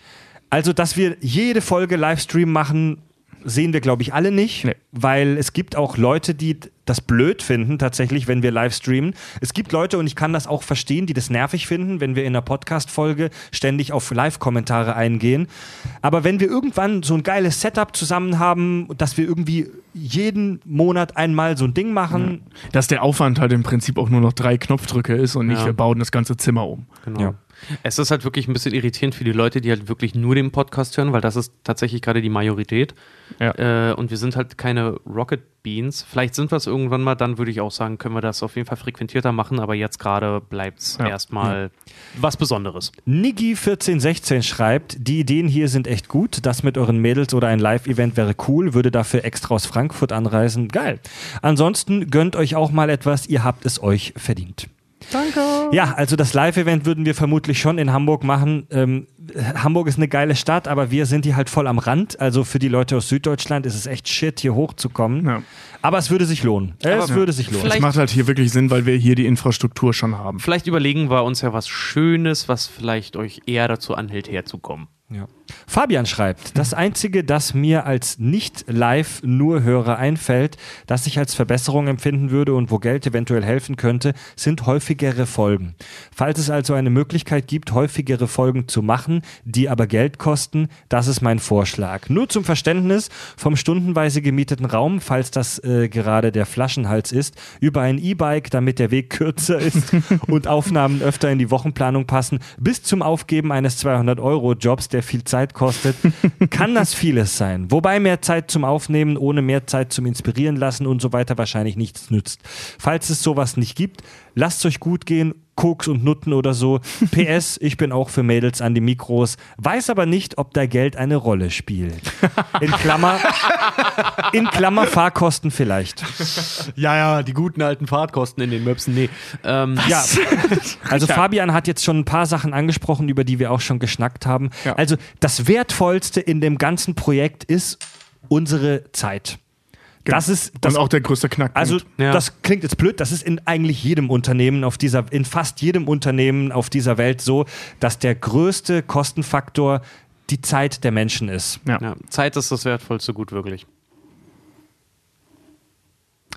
Also, dass wir jede Folge Livestream machen, sehen wir, glaube ich, alle nicht, Nee. weil es gibt auch Leute, die das blöd finden, tatsächlich, wenn wir live streamen. Es gibt Leute, und ich kann das auch verstehen, die das nervig finden, wenn wir in einer Podcast-Folge ständig auf Live-Kommentare eingehen. Aber wenn wir irgendwann so ein geiles Setup zusammen haben, dass wir irgendwie jeden Monat einmal so ein Ding machen, Dass der Aufwand halt im Prinzip auch nur noch drei Knopfdrücke ist und nicht, Ja. wir bauen das ganze Zimmer um. Genau. Ja. Es ist halt wirklich ein bisschen irritierend für die Leute, die halt wirklich nur den Podcast hören, weil das ist tatsächlich gerade die Majorität. Ja. Äh, und wir sind halt keine Rocket Beans. Vielleicht sind wir es irgendwann mal, dann würde ich auch sagen, können wir das auf jeden Fall frequentierter machen, aber jetzt gerade bleibt es Ja. erstmal was Besonderes. Niggi1416 schreibt, die Ideen hier sind echt gut. Das mit euren Mädels oder ein Live-Event wäre cool, würde dafür extra aus Frankfurt anreisen. Geil. Ansonsten gönnt euch auch mal etwas, ihr habt es euch verdient. Danke. Ja, also das Live-Event würden wir vermutlich schon in Hamburg machen. Ähm, Hamburg ist eine geile Stadt, aber wir sind hier halt voll am Rand. Also für die Leute aus Süddeutschland ist es echt shit, hier hochzukommen. Ja. Aber es würde sich lohnen. Es Aber- würde sich lohnen. Vielleicht- Das macht halt hier wirklich Sinn, weil wir hier die Infrastruktur schon haben. Vielleicht überlegen wir uns ja was Schönes, was vielleicht euch eher dazu anhält, herzukommen. Ja. Fabian schreibt, das Einzige, das mir als Nicht-Live-Nur-Hörer einfällt, das ich als Verbesserung empfinden würde und wo Geld eventuell helfen könnte, sind häufigere Folgen. Falls es also eine Möglichkeit gibt, häufigere Folgen zu machen, die aber Geld kosten, das ist mein Vorschlag. Nur zum Verständnis, vom stundenweise gemieteten Raum, falls das äh, gerade der Flaschenhals ist, über ein E-Bike, damit der Weg kürzer ist [LAUGHS] und Aufnahmen öfter in die Wochenplanung passen, bis zum Aufgeben eines 200-Euro-Jobs, der viel Zeit kostet, kann das vieles sein. Wobei mehr Zeit zum Aufnehmen ohne mehr Zeit zum Inspirieren lassen und so weiter wahrscheinlich nichts nützt. Falls es sowas nicht gibt, lasst es euch gut gehen. Koks und Nutten oder so. [LAUGHS] PS, ich bin auch für Mädels an die Mikros, weiß aber nicht, ob da Geld eine Rolle spielt. In Klammer, in Klammer Fahrkosten vielleicht. Ja, ja, die guten alten Fahrtkosten in den Möpsen, nee. Ähm, Ja, [LAUGHS] also Fabian hat jetzt schon ein paar Sachen angesprochen, über die wir auch schon geschnackt haben. Ja. Also das Wertvollste in dem ganzen Projekt ist unsere Zeit. Das ist das und auch der größte Knackpunkt. also Ja. das klingt jetzt blöd, das ist in eigentlich jedem Unternehmen auf dieser, in fast jedem Unternehmen auf dieser Welt so, dass der größte Kostenfaktor die Zeit der Menschen ist. ja. ja, Zeit ist das wertvollste Gut, wirklich.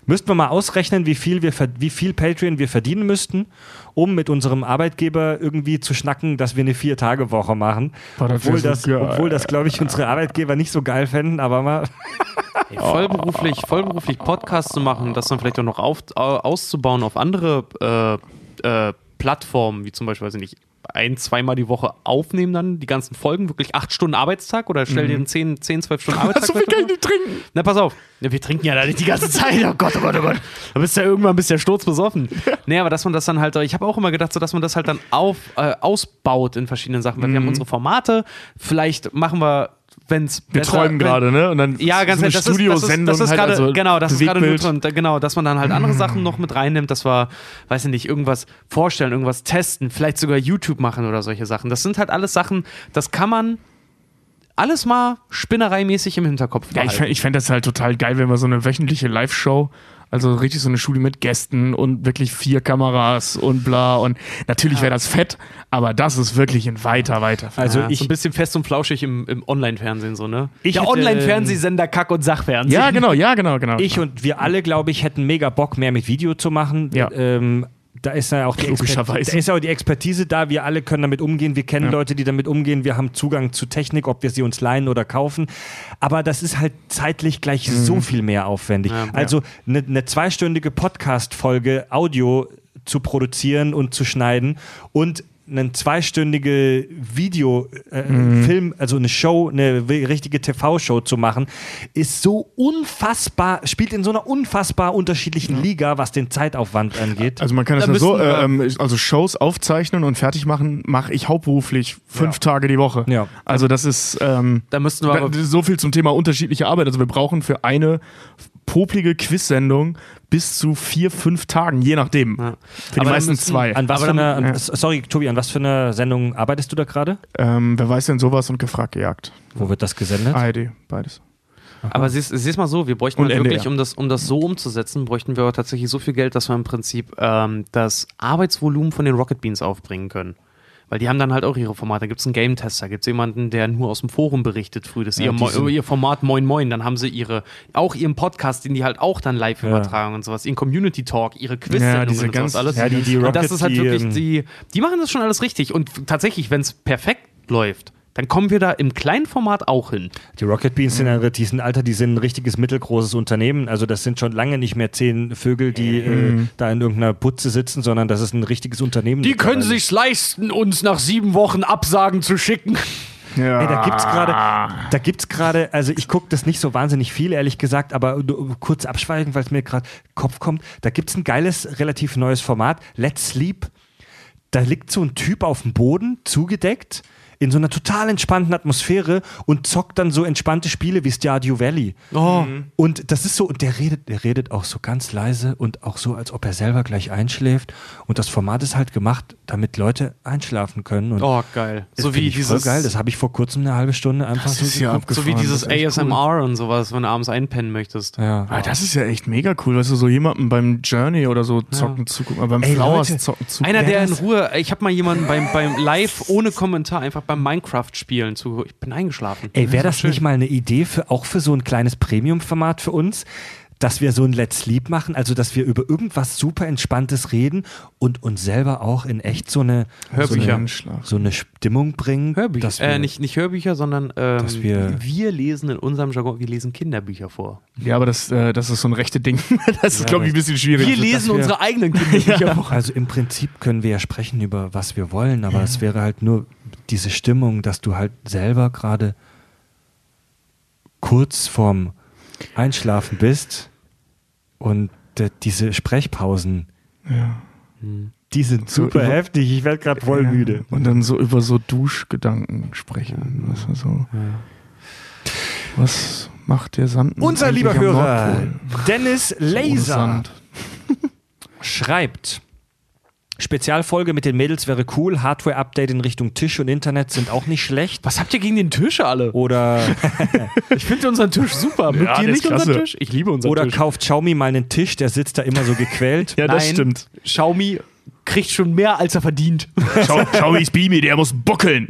Müssten wir mal ausrechnen, wie viel, wir, wie viel Patreon wir verdienen müssten, um mit unserem Arbeitgeber irgendwie zu schnacken, dass wir eine Vier-Tage-Woche machen. Boah, das obwohl, das, geil. obwohl das, glaube ich, unsere Arbeitgeber nicht so geil fänden, aber mal. [LAUGHS] Ey, vollberuflich, vollberuflich Podcasts zu machen, das dann vielleicht auch noch auf, au- auszubauen auf andere äh, äh, Plattformen, wie zum Beispiel, weiß ich nicht, ein, zweimal die Woche aufnehmen dann, die ganzen Folgen, wirklich acht Stunden Arbeitstag oder stell dir einen 10, 10, 12 Stunden [LAUGHS] Arbeitstag so viel kann ich nicht trinken. Na, pass auf. Ja, wir trinken ja da nicht die ganze Zeit. Oh Gott, oh Gott, oh Gott. Da bist du ja irgendwann bist ja sturzbesoffen. [LAUGHS] Nee, aber dass man das dann halt, ich habe auch immer gedacht, so, dass man das halt dann auf, äh, ausbaut in verschiedenen Sachen. Weil wir haben unsere Formate. Vielleicht machen wir, wenn es Wir träumen gerade, ne? Und dann ja, ganz so ehrlich, das ist, das ist, Studiosendung das ist halt, gerade, also genau, das ist gerade drin, genau, dass man dann halt andere Sachen noch mit reinnimmt, dass wir, weiß ich nicht, irgendwas vorstellen, irgendwas testen, vielleicht sogar YouTube machen oder solche Sachen. Das sind halt alles Sachen, das kann man alles mal spinnereimäßig im Hinterkopf Ja, ich behalten. fände ich fänd das halt total geil, wenn wir so eine wöchentliche Live-Show, also richtig so eine Schule mit Gästen und wirklich vier Kameras und bla. Und natürlich wäre das fett, aber das ist wirklich ein weiter, weiter. Also ja, ich, so ein bisschen fest und flauschig im, im Online-Fernsehen, so, ne? Ich Der Online-Fernsehsender Kack- und Sachfernsehen. ja, genau, ja, genau, genau. ich und wir alle, glaube ich, hätten mega Bock, mehr mit Video zu machen. Ja. Ähm, da ist ja auch die. Expertise, da ist ja auch die Expertise da. Wir alle können damit umgehen. Wir kennen Ja. Leute, die damit umgehen. Wir haben Zugang zu Technik, ob wir sie uns leihen oder kaufen. Aber das ist halt zeitlich gleich so viel mehr aufwendig. Ja. also eine ne zweistündige Podcast-Folge Audio zu produzieren und zu schneiden und eine zweistündige Video, äh, Film, also eine Show, eine richtige TV-Show zu machen, ist so unfassbar, spielt in so einer unfassbar unterschiedlichen Liga, was den Zeitaufwand angeht. Also man kann es Da ja so, äh, ähm, also Shows aufzeichnen und fertig machen, mache ich hauptberuflich fünf Tage die Woche. Ja. Also das ist ähm, Da müssten wir so viel zum Thema unterschiedliche Arbeit. Also wir brauchen für eine poplige Quiz-Sendung bis zu vier, fünf Tagen, je nachdem. Ja. Für die Aber meisten müssen- zwei. An was Aber für dann- eine, ja. sorry, Tobi, an was für eine Sendung arbeitest du da gerade? Ähm, wer weiß denn sowas und gefragt gejagt? Wo wird das gesendet? ARD, beides. Aber siehst, siehst mal so, wir bräuchten halt wirklich, um das, um das so umzusetzen, bräuchten wir tatsächlich so viel Geld, dass wir im Prinzip ähm, das Arbeitsvolumen von den Rocket Beans aufbringen können. Weil die haben dann halt auch ihre Formate. Da gibt es einen Game-Tester, gibt es jemanden, der nur aus dem Forum berichtet früh. Das Ja, ihr, ihr Format Moin Moin. Dann haben sie ihre, auch ihren Podcast, den die halt auch dann live Ja. übertragen und sowas. Ihren Community Talk, ihre Ja, Quiz-Sendungen diese und sowas ganz- alles. Ja, die- die und das ist halt wirklich, die, die machen das schon alles richtig. Und tatsächlich, wenn es perfekt läuft, dann kommen wir da im kleinen Format auch hin. Die Rocket Beans sind, ein- die sind, Alter, die sind ein richtiges mittelgroßes Unternehmen. Also das sind schon lange nicht mehr zehn Vögel, die äh, da in irgendeiner Putze sitzen, sondern das ist ein richtiges Unternehmen. mittlerweile. sich's leisten, uns nach sieben Wochen Absagen zu schicken. Ja. Ey, da gibt's gerade, da gibt's gerade, also ich gucke das nicht so wahnsinnig viel, ehrlich gesagt, aber nur kurz abschweigen, weil es mir gerade Kopf kommt. Da gibt's ein geiles, relativ neues Format, Let's Sleep. Da liegt so ein Typ auf dem Boden, zugedeckt, in so einer total entspannten Atmosphäre und zockt dann so entspannte Spiele wie Stardew Valley. Oh. Und das ist so, und der redet, der redet auch so ganz leise und auch so, als ob er selber gleich einschläft. Und das Format ist halt gemacht, damit Leute einschlafen können. Und Oh, geil. das So wie ich dieses. voll geil. Das habe ich vor kurzem eine halbe Stunde einfach Das so ist ja so wie dieses das ist echt ASMR und sowas, wenn du abends einpennen möchtest. Ja. Ah, das ist ja echt mega cool, weißt du, so jemandem beim Journey oder so zocken zugucken, äh, beim Ey, Flowers Leute, zocken zugucken. Einer, der in Ruhe, ich habe mal jemanden beim, beim Live ohne Kommentar einfach beim Minecraft-Spielen zu. Ich bin eingeschlafen. Ey, wäre das schön. nicht mal eine Idee für auch für so ein kleines Premium-Format für uns? Dass wir so ein Let's Sleep machen, also dass wir über irgendwas super Entspanntes reden und uns selber auch in echt so eine, so Hörbücher. eine, so eine Stimmung bringen. Hörbücher. dass wir, Äh, nicht, nicht Hörbücher, sondern ähm, Dass wir- wir lesen in unserem Jargon, wir lesen Kinderbücher vor. Ja, aber das, äh, das ist so ein rechte Ding. [LAUGHS] das ist, glaube ich, ein bisschen schwierig. Wir lesen wir- unsere eigenen [LAUGHS] Kinderbücher vor. Also im Prinzip können wir ja sprechen über was wir wollen, aber es wäre halt nur diese Stimmung, dass du halt selber gerade kurz vorm Einschlafen bist und äh, diese Sprechpausen, die sind So super über- heftig. Ich werde gerade voll Ja. müde. Und dann so über so Duschgedanken sprechen. Du, so. Was macht der Sand? Unser lieber Hörer? Dennis Laser [LAUGHS] schreibt. Spezialfolge mit den Mädels wäre cool. Hardware-Update in Richtung Tisch und Internet sind auch nicht schlecht. Was habt ihr gegen den Tisch alle? Oder [LAUGHS] Ich finde unseren Tisch super. Mögt Ja, ihr der nicht ist unseren klasse. Tisch? Ich liebe unseren Oder Tisch. kauft Xiaomi mal einen Tisch, der sitzt da immer so gequält. Ja, das Nein, stimmt. Xiaomi kriegt schon mehr, als er verdient. Schau, schau wie Beamy, der muss buckeln.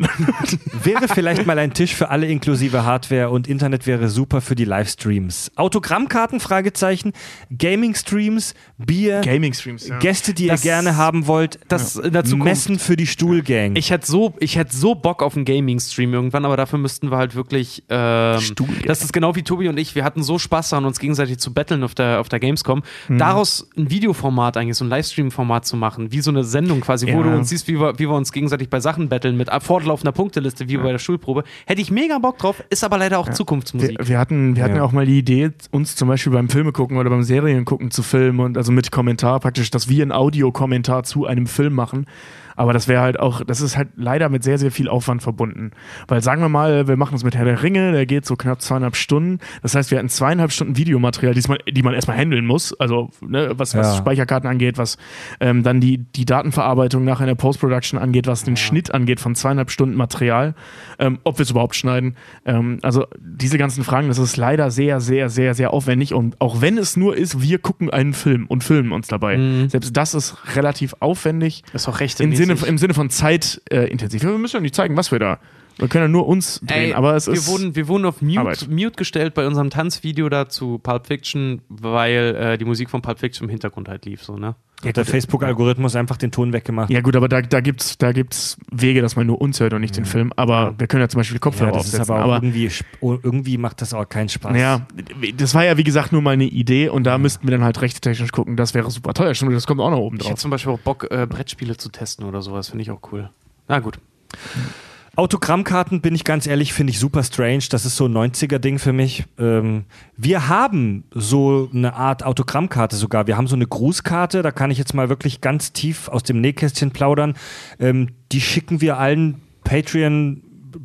Wäre vielleicht mal ein Tisch für alle inklusive Hardware und Internet wäre super für die Livestreams. Autogrammkarten, Fragezeichen, Gaming-Streams, Bier, Gaming-Streams, ja. Gäste, die Das- ihr gerne haben wollt, Das Zukunft. Messen für die Stuhlgang. Ich hätte so, ich hätte so Bock auf einen Gaming-Stream irgendwann, aber dafür müssten wir halt wirklich. Ähm, Stuhlgang. das ist genau wie Tobi und ich. Wir hatten so Spaß daran, uns gegenseitig zu battlen auf der, auf der Gamescom. Daraus ein Videoformat eigentlich, so ein Livestream-Format zu machen, wie so eine Sendung quasi, wo Ja. du uns siehst, wie wir, wie wir uns gegenseitig bei Sachen battlen mit fortlaufender Punkteliste, wie bei der Schulprobe. Hätte ich mega Bock drauf, ist aber leider auch Zukunftsmusik. Wir, wir hatten, wir hatten Ja. ja auch mal die Idee, uns zum Beispiel beim Filme gucken oder beim Serien gucken zu filmen und also mit Kommentar praktisch, dass wir einen Audiokommentar zu einem Film machen. Aber das wäre halt auch, das ist halt leider mit sehr, sehr viel Aufwand verbunden. Weil sagen wir mal, wir machen es mit Herr der Ringe, der geht so knapp zweieinhalb Stunden. Das heißt, wir hatten zweieinhalb Stunden Videomaterial, die man, die man erstmal handeln muss. Also, ne, was, was Ja. Speicherkarten angeht, was ähm, dann die, die Datenverarbeitung nachher in der Post-Production angeht, was den Schnitt angeht von zweieinhalb Stunden Material, ähm, ob wir es überhaupt schneiden. Ähm, also diese ganzen Fragen, das ist leider sehr, sehr, sehr, sehr aufwendig. Und auch wenn es nur ist, wir gucken einen Film und filmen uns dabei. Selbst das ist relativ aufwendig. ist auch recht Im Sinne, Im Sinne von Zeit äh, intensiv. Wir müssen ja nicht zeigen, was wir da. Wir können ja nur uns drehen, Ey, aber es wir ist. wurden, wir wurden auf Mute. Mute gestellt bei unserem Tanzvideo da zu Pulp Fiction, weil äh, die Musik von Pulp Fiction im Hintergrund halt lief, so, ne? Hat der Facebook-Algorithmus einfach den Ton weggemacht. ja, gut, aber da, da gibt es da gibt's Wege, dass man nur uns hört und nicht den Film. Aber wir können ja zum Beispiel Kopfhörer Ja, das ist aufsetzen. aber auch aber irgendwie, oh, irgendwie macht das auch keinen Spaß. Ja, das war ja wie gesagt nur mal eine Idee und da müssten wir dann halt rechtstechnisch gucken, das wäre super teuer. Stimmt, das kommt auch noch oben Ich drauf. hätte zum Beispiel auch Bock, äh, Brettspiele zu testen oder sowas, finde ich auch cool. Na gut. Autogrammkarten, bin ich ganz ehrlich, finde ich super strange. Das ist so ein 90er-Ding für mich. Ähm, wir haben so eine Art Autogrammkarte sogar. Wir haben so eine Grußkarte, da kann ich jetzt mal wirklich ganz tief aus dem Nähkästchen plaudern. Ähm, die schicken wir allen Patreon-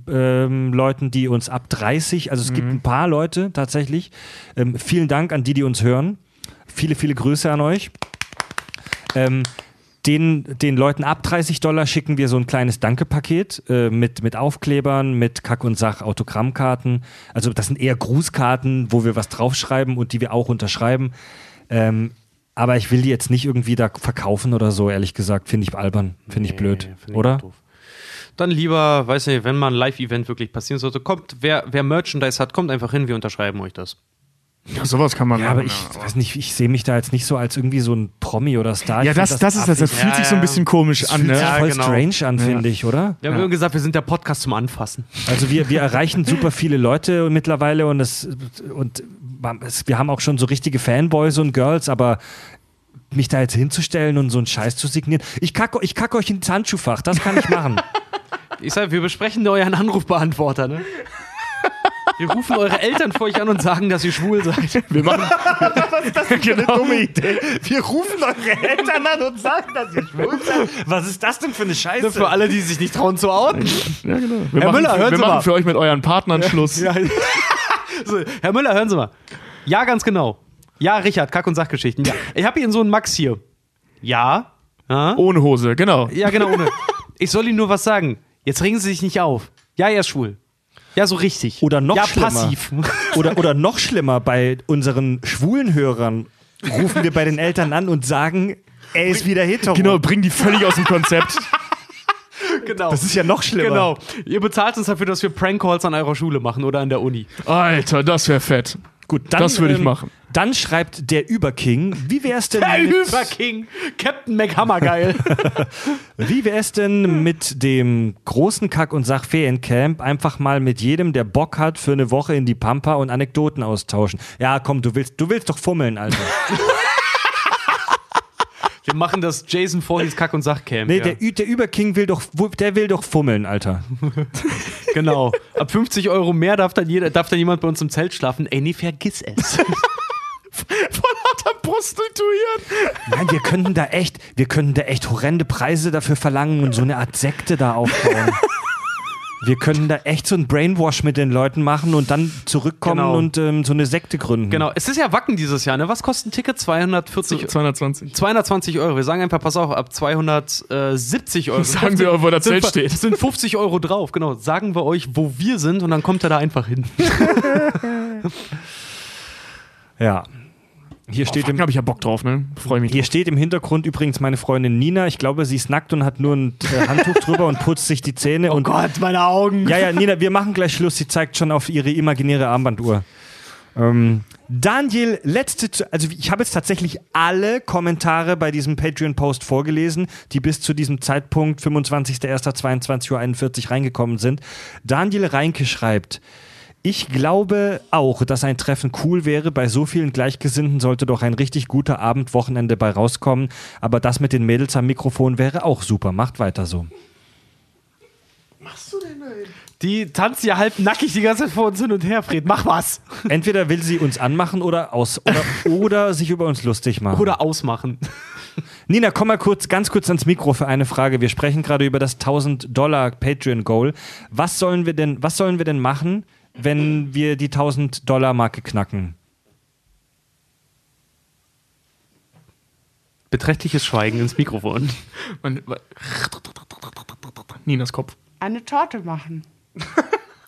ähm, Leuten, die uns ab 30, also es gibt ein paar Leute tatsächlich. Ähm, vielen Dank an die, die uns hören. Viele, viele Grüße an euch. Ähm, den, den Leuten ab 30 Dollar schicken wir so ein kleines Danke-Paket äh, mit, mit Aufklebern, mit Kack- und Sach-Autogrammkarten. Also das sind eher Grußkarten, wo wir was draufschreiben und die wir auch unterschreiben. Ähm, aber ich will die jetzt nicht irgendwie da verkaufen oder so, ehrlich gesagt. Finde ich albern, finde ich Nee, blöd. find oder? Dann lieber, weiß nicht, wenn mal ein Live-Event wirklich passieren sollte, kommt, wer, wer Merchandise hat, kommt einfach hin, wir unterschreiben euch das. Ja, sowas kann man Ja, machen. aber ich weiß nicht, ich sehe mich da jetzt nicht so als irgendwie so ein Promi oder Star. Ja, das, find das ist das. Das Ja, fühlt sich so ein ja. bisschen komisch Das an, fühlt sich ne? Ja, voll genau. strange an, finde ich, oder? Wir haben immer gesagt, wir sind der Podcast zum Anfassen. Also wir, wir [LAUGHS] erreichen super viele Leute mittlerweile und, es, und es, wir haben auch schon so richtige Fanboys und Girls, aber mich da jetzt hinzustellen und so einen Scheiß zu signieren. Ich kacke ich kack euch ins Handschuhfach, das kann ich machen. [LAUGHS] Ich sag, wir besprechen euren Anrufbeantworter, ne? Wir rufen eure Eltern vor euch an und sagen, dass ihr schwul seid. Wir machen, [LAUGHS] genau. dumme Idee. Wir rufen eure Eltern an und sagen, dass ihr schwul seid. Was ist das denn für eine Scheiße? Für alle, die sich nicht trauen zu outen. ja, genau. Wir Herr machen, Müller, für, hören wir Sie machen mal. für euch mit euren Partnern Schluss. [LAUGHS] So, Herr Müller, hören Sie mal. Ja, ganz genau. Ja, Richard, Kack- und Sachgeschichten. Ja. Ich habe Ihren Sohn Max hier. Ja. Ja, Ohne Hose, genau. ja genau. Ohne. Ich soll Ihnen nur was sagen. Jetzt regen Sie sich nicht auf. Ja, er ist schwul. Ja, so richtig. Oder noch ja, schlimmer. passiv. [LAUGHS] Oder, oder noch schlimmer, bei unseren schwulen Hörern rufen wir bei den Eltern an und sagen, er ist wieder hetero. Genau, bringen die völlig aus dem Konzept. [LAUGHS] genau. Das ist ja noch schlimmer. Genau. Ihr bezahlt uns dafür, dass wir Prankcalls an eurer Schule machen oder an der Uni. Alter, das wäre fett. Gut, dann, Das würde ich ähm, machen. Dann schreibt der Überking, wie wär's denn [LAUGHS] Der mit, Überking. Captain McHammergeil. [LAUGHS] wie wär's denn mit dem großen Kack- und Sachferiencamp einfach mal mit jedem, der Bock hat, für eine Woche in die Pampa und Anekdoten austauschen? Ja, komm, du willst, du willst doch fummeln, Alter. [LAUGHS] wir machen das Jason Voorhees Kack- und Sachcamp. Nee, ja. der, der Überking will doch, der will doch fummeln, Alter. [LAUGHS] Genau. Ab 50 Euro mehr darf dann, jeder, darf dann jemand bei uns im Zelt schlafen. Ey, nee, vergiss es. [LAUGHS] Voll lauter Prostituieren. Nein, wir könnten da echt, wir könnten da echt horrende Preise dafür verlangen und so eine Art Sekte da aufbauen. [LAUGHS] Wir können da echt so ein Brainwash mit den Leuten machen und dann zurückkommen Genau. und ähm, so eine Sekte gründen. genau. Es ist ja Wacken dieses Jahr, ne? Was kostet ein Ticket? 240 220. 220 Euro. Wir sagen einfach, pass auf, ab 270 Euro. Sagen wir, wo das Zelt steht. sind 50 Euro drauf, genau. Sagen wir euch, wo wir sind und dann kommt er da einfach hin. [LAUGHS] Ja. Hier steht, im, habe ich ja Bock drauf, ne? Freue mich. hier steht im Hintergrund übrigens meine Freundin Nina. Ich glaube, sie ist nackt und hat nur ein äh, Handtuch [LAUGHS] drüber und putzt sich die Zähne. und Oh Gott, meine Augen. Ja, ja, Nina, wir machen gleich Schluss. Sie zeigt schon auf ihre imaginäre Armbanduhr. Ähm, Daniel, letzte, also ich habe jetzt tatsächlich alle Kommentare bei diesem Patreon-Post vorgelesen, die bis zu diesem Zeitpunkt 25.01.22.41 Uhr reingekommen sind. Daniel Reinke schreibt, ich glaube auch, dass ein Treffen cool wäre. Bei so vielen Gleichgesinnten sollte doch ein richtig guter Abend, Wochenende bei rauskommen. Aber das mit den Mädels am Mikrofon wäre auch super. Macht weiter so. Die tanzt ja halb nackig die ganze Zeit vor uns hin und her, Fred. Mach was. Entweder will sie uns anmachen oder aus oder, oder sich über uns lustig machen. Oder ausmachen. Nina, komm mal kurz, ganz kurz ans Mikro für eine Frage. Wir sprechen gerade über das 1000 Dollar Patreon Goal. Was sollen wir denn, was sollen wir denn machen, wenn wir die 1000 Dollar Marke knacken? Beträchtliches Schweigen ins Mikrofon. Ninas Kopf. Eine Torte machen.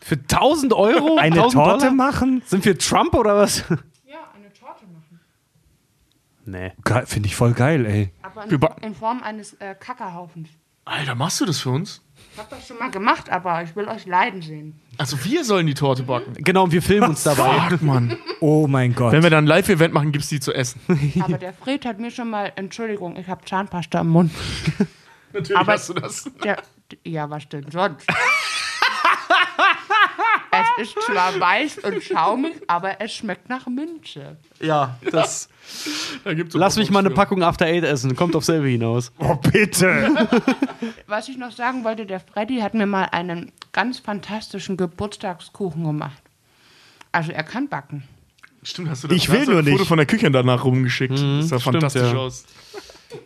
Für 1000 Euro? Eine 1000 Torte Dollar? machen? Sind wir Trump oder was? Ja, eine Torte machen. Nee. Finde ich voll geil, ey. Aber in, in Form eines äh, Kackerhaufens. Alter, machst du das für uns? Ich habe das schon mal gemacht, aber ich will euch leiden sehen. Also wir sollen die Torte backen. Genau, und wir filmen uns dabei. Fuck, Mann. Oh mein Gott. Wenn wir dann ein Live-Event machen, gibt's die zu essen. [LAUGHS] Aber der Fred hat mir schon mal, Entschuldigung, ich habe Zahnpasta im Mund. [LAUGHS] Natürlich Aber- hast du das. Der, ja, was denn sonst? [LAUGHS] es ist zwar weiß und schaumig, aber es schmeckt nach Minze. Ja, das. Da gibt's Lass mich mal eine Packung After Eight essen. Kommt auf selbe hinaus. oh, bitte. [LAUGHS] Was ich noch sagen wollte, der Freddy hat mir mal einen ganz fantastischen Geburtstagskuchen gemacht. Also er kann backen. Stimmt, hast du Ich da will hast du nur ein Foto nicht. von der Küche danach rumgeschickt. das sah stimmt, fantastisch ja. aus.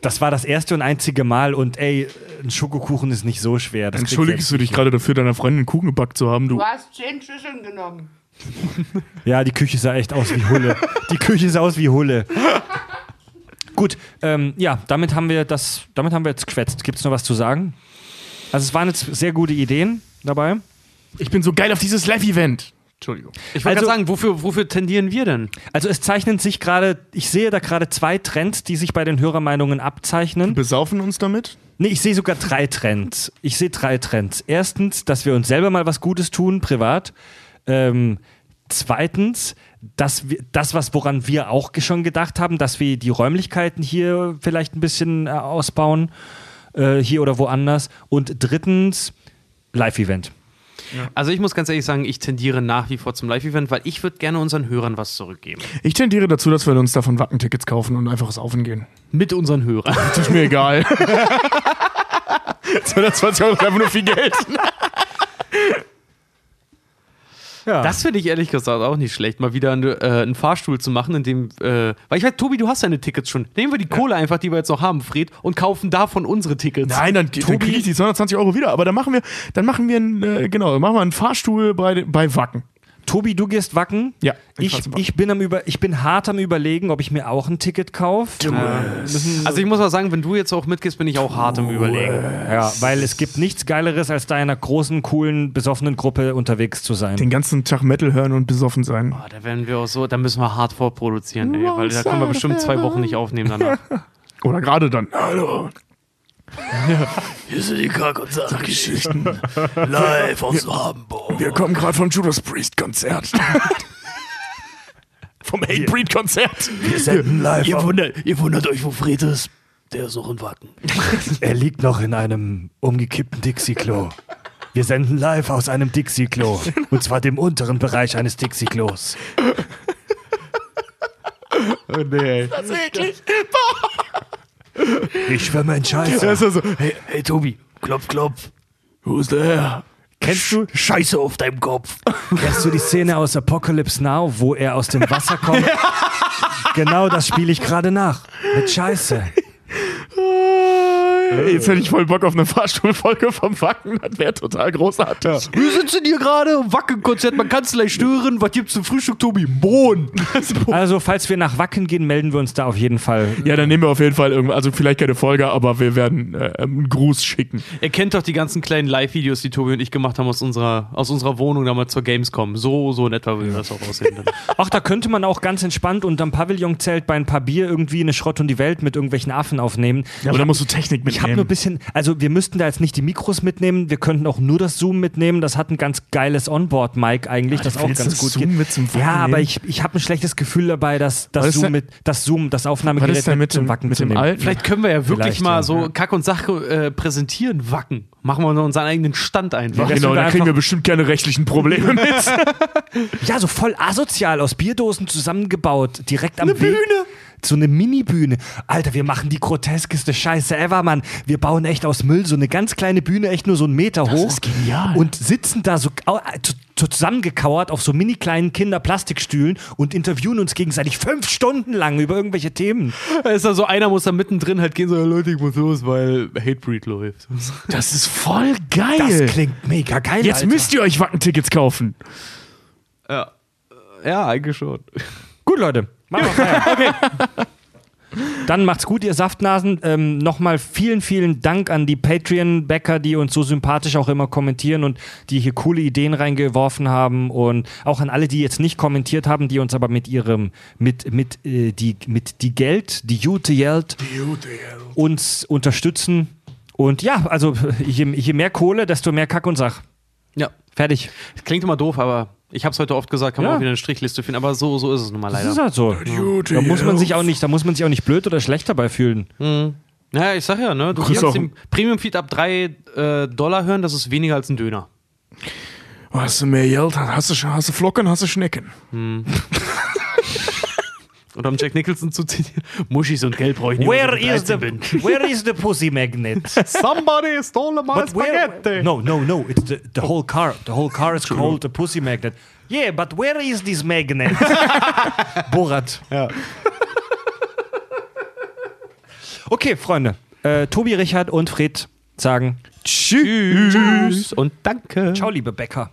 Das war das erste und einzige Mal und ey, ein Schokokuchen ist nicht so schwer. Das Entschuldigst du dich gerade dafür, deiner Freundin einen Kuchen gebackt zu haben, du? Du hast zehn Schüsseln genommen. [LAUGHS] Ja, die Küche sah echt aus wie Hulle. Die Küche sah aus wie Hulle. Gut, ähm, ja, damit haben wir das, damit haben wir jetzt geschwätzt. Gibt es noch was zu sagen? Also es waren jetzt sehr gute Ideen dabei. Ich bin so geil auf dieses Live-Event. Entschuldigung. Ich wollte Also- gerade sagen, wofür, wofür tendieren wir denn? Also es zeichnen sich gerade, ich sehe da gerade zwei Trends, die sich bei den Hörermeinungen abzeichnen. Besaufen uns damit? Nee, ich sehe sogar drei Trends. Ich sehe drei Trends. Erstens, dass wir uns selber mal was Gutes tun, privat. Ähm, zweitens, dass wir, das, was woran wir auch schon gedacht haben, dass wir die Räumlichkeiten hier vielleicht ein bisschen äh, ausbauen, äh, hier oder woanders. Und drittens, Live-Event. Also ich muss ganz ehrlich sagen, ich tendiere nach wie vor zum Live-Event, weil ich würde gerne unseren Hörern was zurückgeben. Ich tendiere dazu, dass wir uns davon Wacken-Tickets kaufen und einfach saufen gehen. Mit unseren Hörern. [LAUGHS] Das ist mir egal. 220 Euro ist einfach nur viel Geld. [LAUGHS] Ja. Das finde ich ehrlich gesagt auch nicht schlecht, mal wieder eine, äh, einen Fahrstuhl zu machen, in dem, äh, weil ich weiß, Tobi, du hast deine Tickets schon. Nehmen wir die Kohle einfach, die wir jetzt noch haben, Fred, und kaufen davon unsere Tickets. Nein, dann, dann kriege ich die 220 Euro wieder. Aber dann machen wir, dann machen wir einen, äh, genau, machen wir einen Fahrstuhl bei, bei Wacken. Tobi, du gehst wacken. Ja, ich Ich, ich, bin am über, ich bin hart am überlegen, ob ich mir auch ein Ticket kaufe. Also ich muss mal sagen, wenn du jetzt auch mitgehst, bin ich auch hart im Überlegen. Ja, weil es gibt nichts Geileres, als da in einer großen, coolen, besoffenen Gruppe unterwegs zu sein. Den ganzen Tag Metal hören und besoffen sein. Oh, da werden wir auch so, da müssen wir hart vorproduzieren, ey, weil da können wir bestimmt zwei Wochen nicht aufnehmen danach. [LAUGHS] Oder gerade dann. Hallo. Hier sind die Kack- und Sachgeschichten. Live aus Hamburg. Wir kommen gerade vom Judas Priest Konzert. [LAUGHS] vom Hatebreed Konzert. Wir senden live. Ihr wundert, ihr wundert euch, wo Fred ist. Der ist auch in Wacken. [LAUGHS] Er liegt noch in einem umgekippten Dixie-Klo. Wir senden live aus einem Dixie-Klo. Und zwar dem unteren Bereich eines Dixie-Klos. Oh, nee. Das ist eklig. Ich schwimme in Scheiße. Das ist so. Hey, hey Tobi, klopf, klopf. Wo ist der Herr? Kennst du, Scheiße auf deinem Kopf. kennst du die Szene aus Apocalypse Now, wo er aus dem Wasser kommt? [LAUGHS] Genau das spiele ich gerade nach. Mit Scheiße. Jetzt hätte ich voll Bock auf eine Fahrstuhlfolge vom Wacken. Das wäre total großartig. Wir sitzen hier gerade im Wackenkonzert, man kann es gleich stören. Was gibt's zum Frühstück, Tobi? Bohnen. [LAUGHS] Also, falls wir nach Wacken gehen, melden wir uns da auf jeden Fall. Ja, dann nehmen wir auf jeden Fall irgendwas. Also vielleicht keine Folge, aber wir werden äh, einen Gruß schicken. Ihr kennt doch die ganzen kleinen Live-Videos, die Tobi und ich gemacht haben aus unserer, aus unserer Wohnung damals zur Gamescom. So, so in etwa würde das auch aussehen. Dann. [LAUGHS] Ach, da könnte man auch ganz entspannt unterm Pavillonzelt bei ein paar Bier irgendwie eine Schrott und die Welt mit irgendwelchen Affen aufnehmen. Ja, aber da musst du Technik Ich habe nur ein bisschen, also wir müssten da jetzt nicht die Mikros mitnehmen, wir könnten auch nur das Zoom mitnehmen. Das hat ein ganz geiles Onboard-Mic eigentlich, das auch ganz das gut Zoom geht. mit zum Wacken ja, aber ich, ich habe ein schlechtes Gefühl dabei, dass das Zoom denn- mit das Zoom, das Aufnahmegerät Was ist denn mit zum dem, Wacken mit zu dem nehmen. alten? Vielleicht können wir ja wirklich Vielleicht, mal ja. so Kack und Sache äh, präsentieren, Wacken. Machen wir nur unseren eigenen Stand einfach. Ja, Genau, wir da kriegen wir bestimmt keine rechtlichen Probleme mit. [LAUGHS] Ja, so voll asozial aus Bierdosen zusammengebaut, direkt am Weg. Bühne. So eine Mini-Bühne. Alter, wir machen die groteskeste Scheiße ever, Mann. Wir bauen echt aus Müll so eine ganz kleine Bühne, echt nur so einen Meter hoch. ist genial. Und sitzen da so äh, zu- zusammengekauert auf so mini kleinen Kinderplastikstühlen und interviewen uns gegenseitig fünf Stunden lang über irgendwelche Themen. Da ist da so einer, muss da mittendrin halt gehen, so, "Ja, Leute, ich muss los, weil Hatebreed läuft. [LAUGHS] Das ist voll geil. Das klingt mega geil. Jetzt Alter. müsst ihr euch Wackentickets kaufen. Ja. Ja, eigentlich schon. Gut, Leute. Machen wir Feierabend. [LAUGHS] Dann macht's gut, ihr Saftnasen. Ähm, Nochmal vielen, vielen Dank an die Patreon-Bäcker, die uns so sympathisch auch immer kommentieren und die hier coole Ideen reingeworfen haben. Und auch an alle, die jetzt nicht kommentiert haben, die uns aber mit ihrem, mit, mit, äh, die, mit die Geld, die Jute Geld, uns unterstützen. Und ja, also je, je mehr Kohle, desto mehr Kack und Sach. Ja. Fertig. Klingt immer doof, aber ich habe es heute oft gesagt, kann man Ja. auch wieder eine Strichliste finden, aber so, so ist es nun mal Das leider. ist halt so. Da muss man sich auch nicht, da muss man sich auch nicht blöd oder schlecht dabei fühlen. Ja, ich sag ja, ne? Du Kriegst kannst den Premium-Feed ab 3 äh, Dollar hören, das ist weniger als ein Döner. Hast du mehr Geld? Hast du, hast du Flocken, hast du Schnecken? [LAUGHS] Oder um Jack Nicholson zu zitieren, [LAUGHS] Muschis und Geld brauche ich nicht Where mehr, is the, bin. where is the pussy magnet? [LAUGHS] Somebody stole my But where? No, no, no. It's the, the whole car. The whole car is called a pussy magnet. Yeah, but where is this magnet? [LAUGHS] Borat. Ja. Okay, Freunde. Äh, Tobi, Richard und Fred sagen Tschüss und danke. Ciao, liebe Bäcker.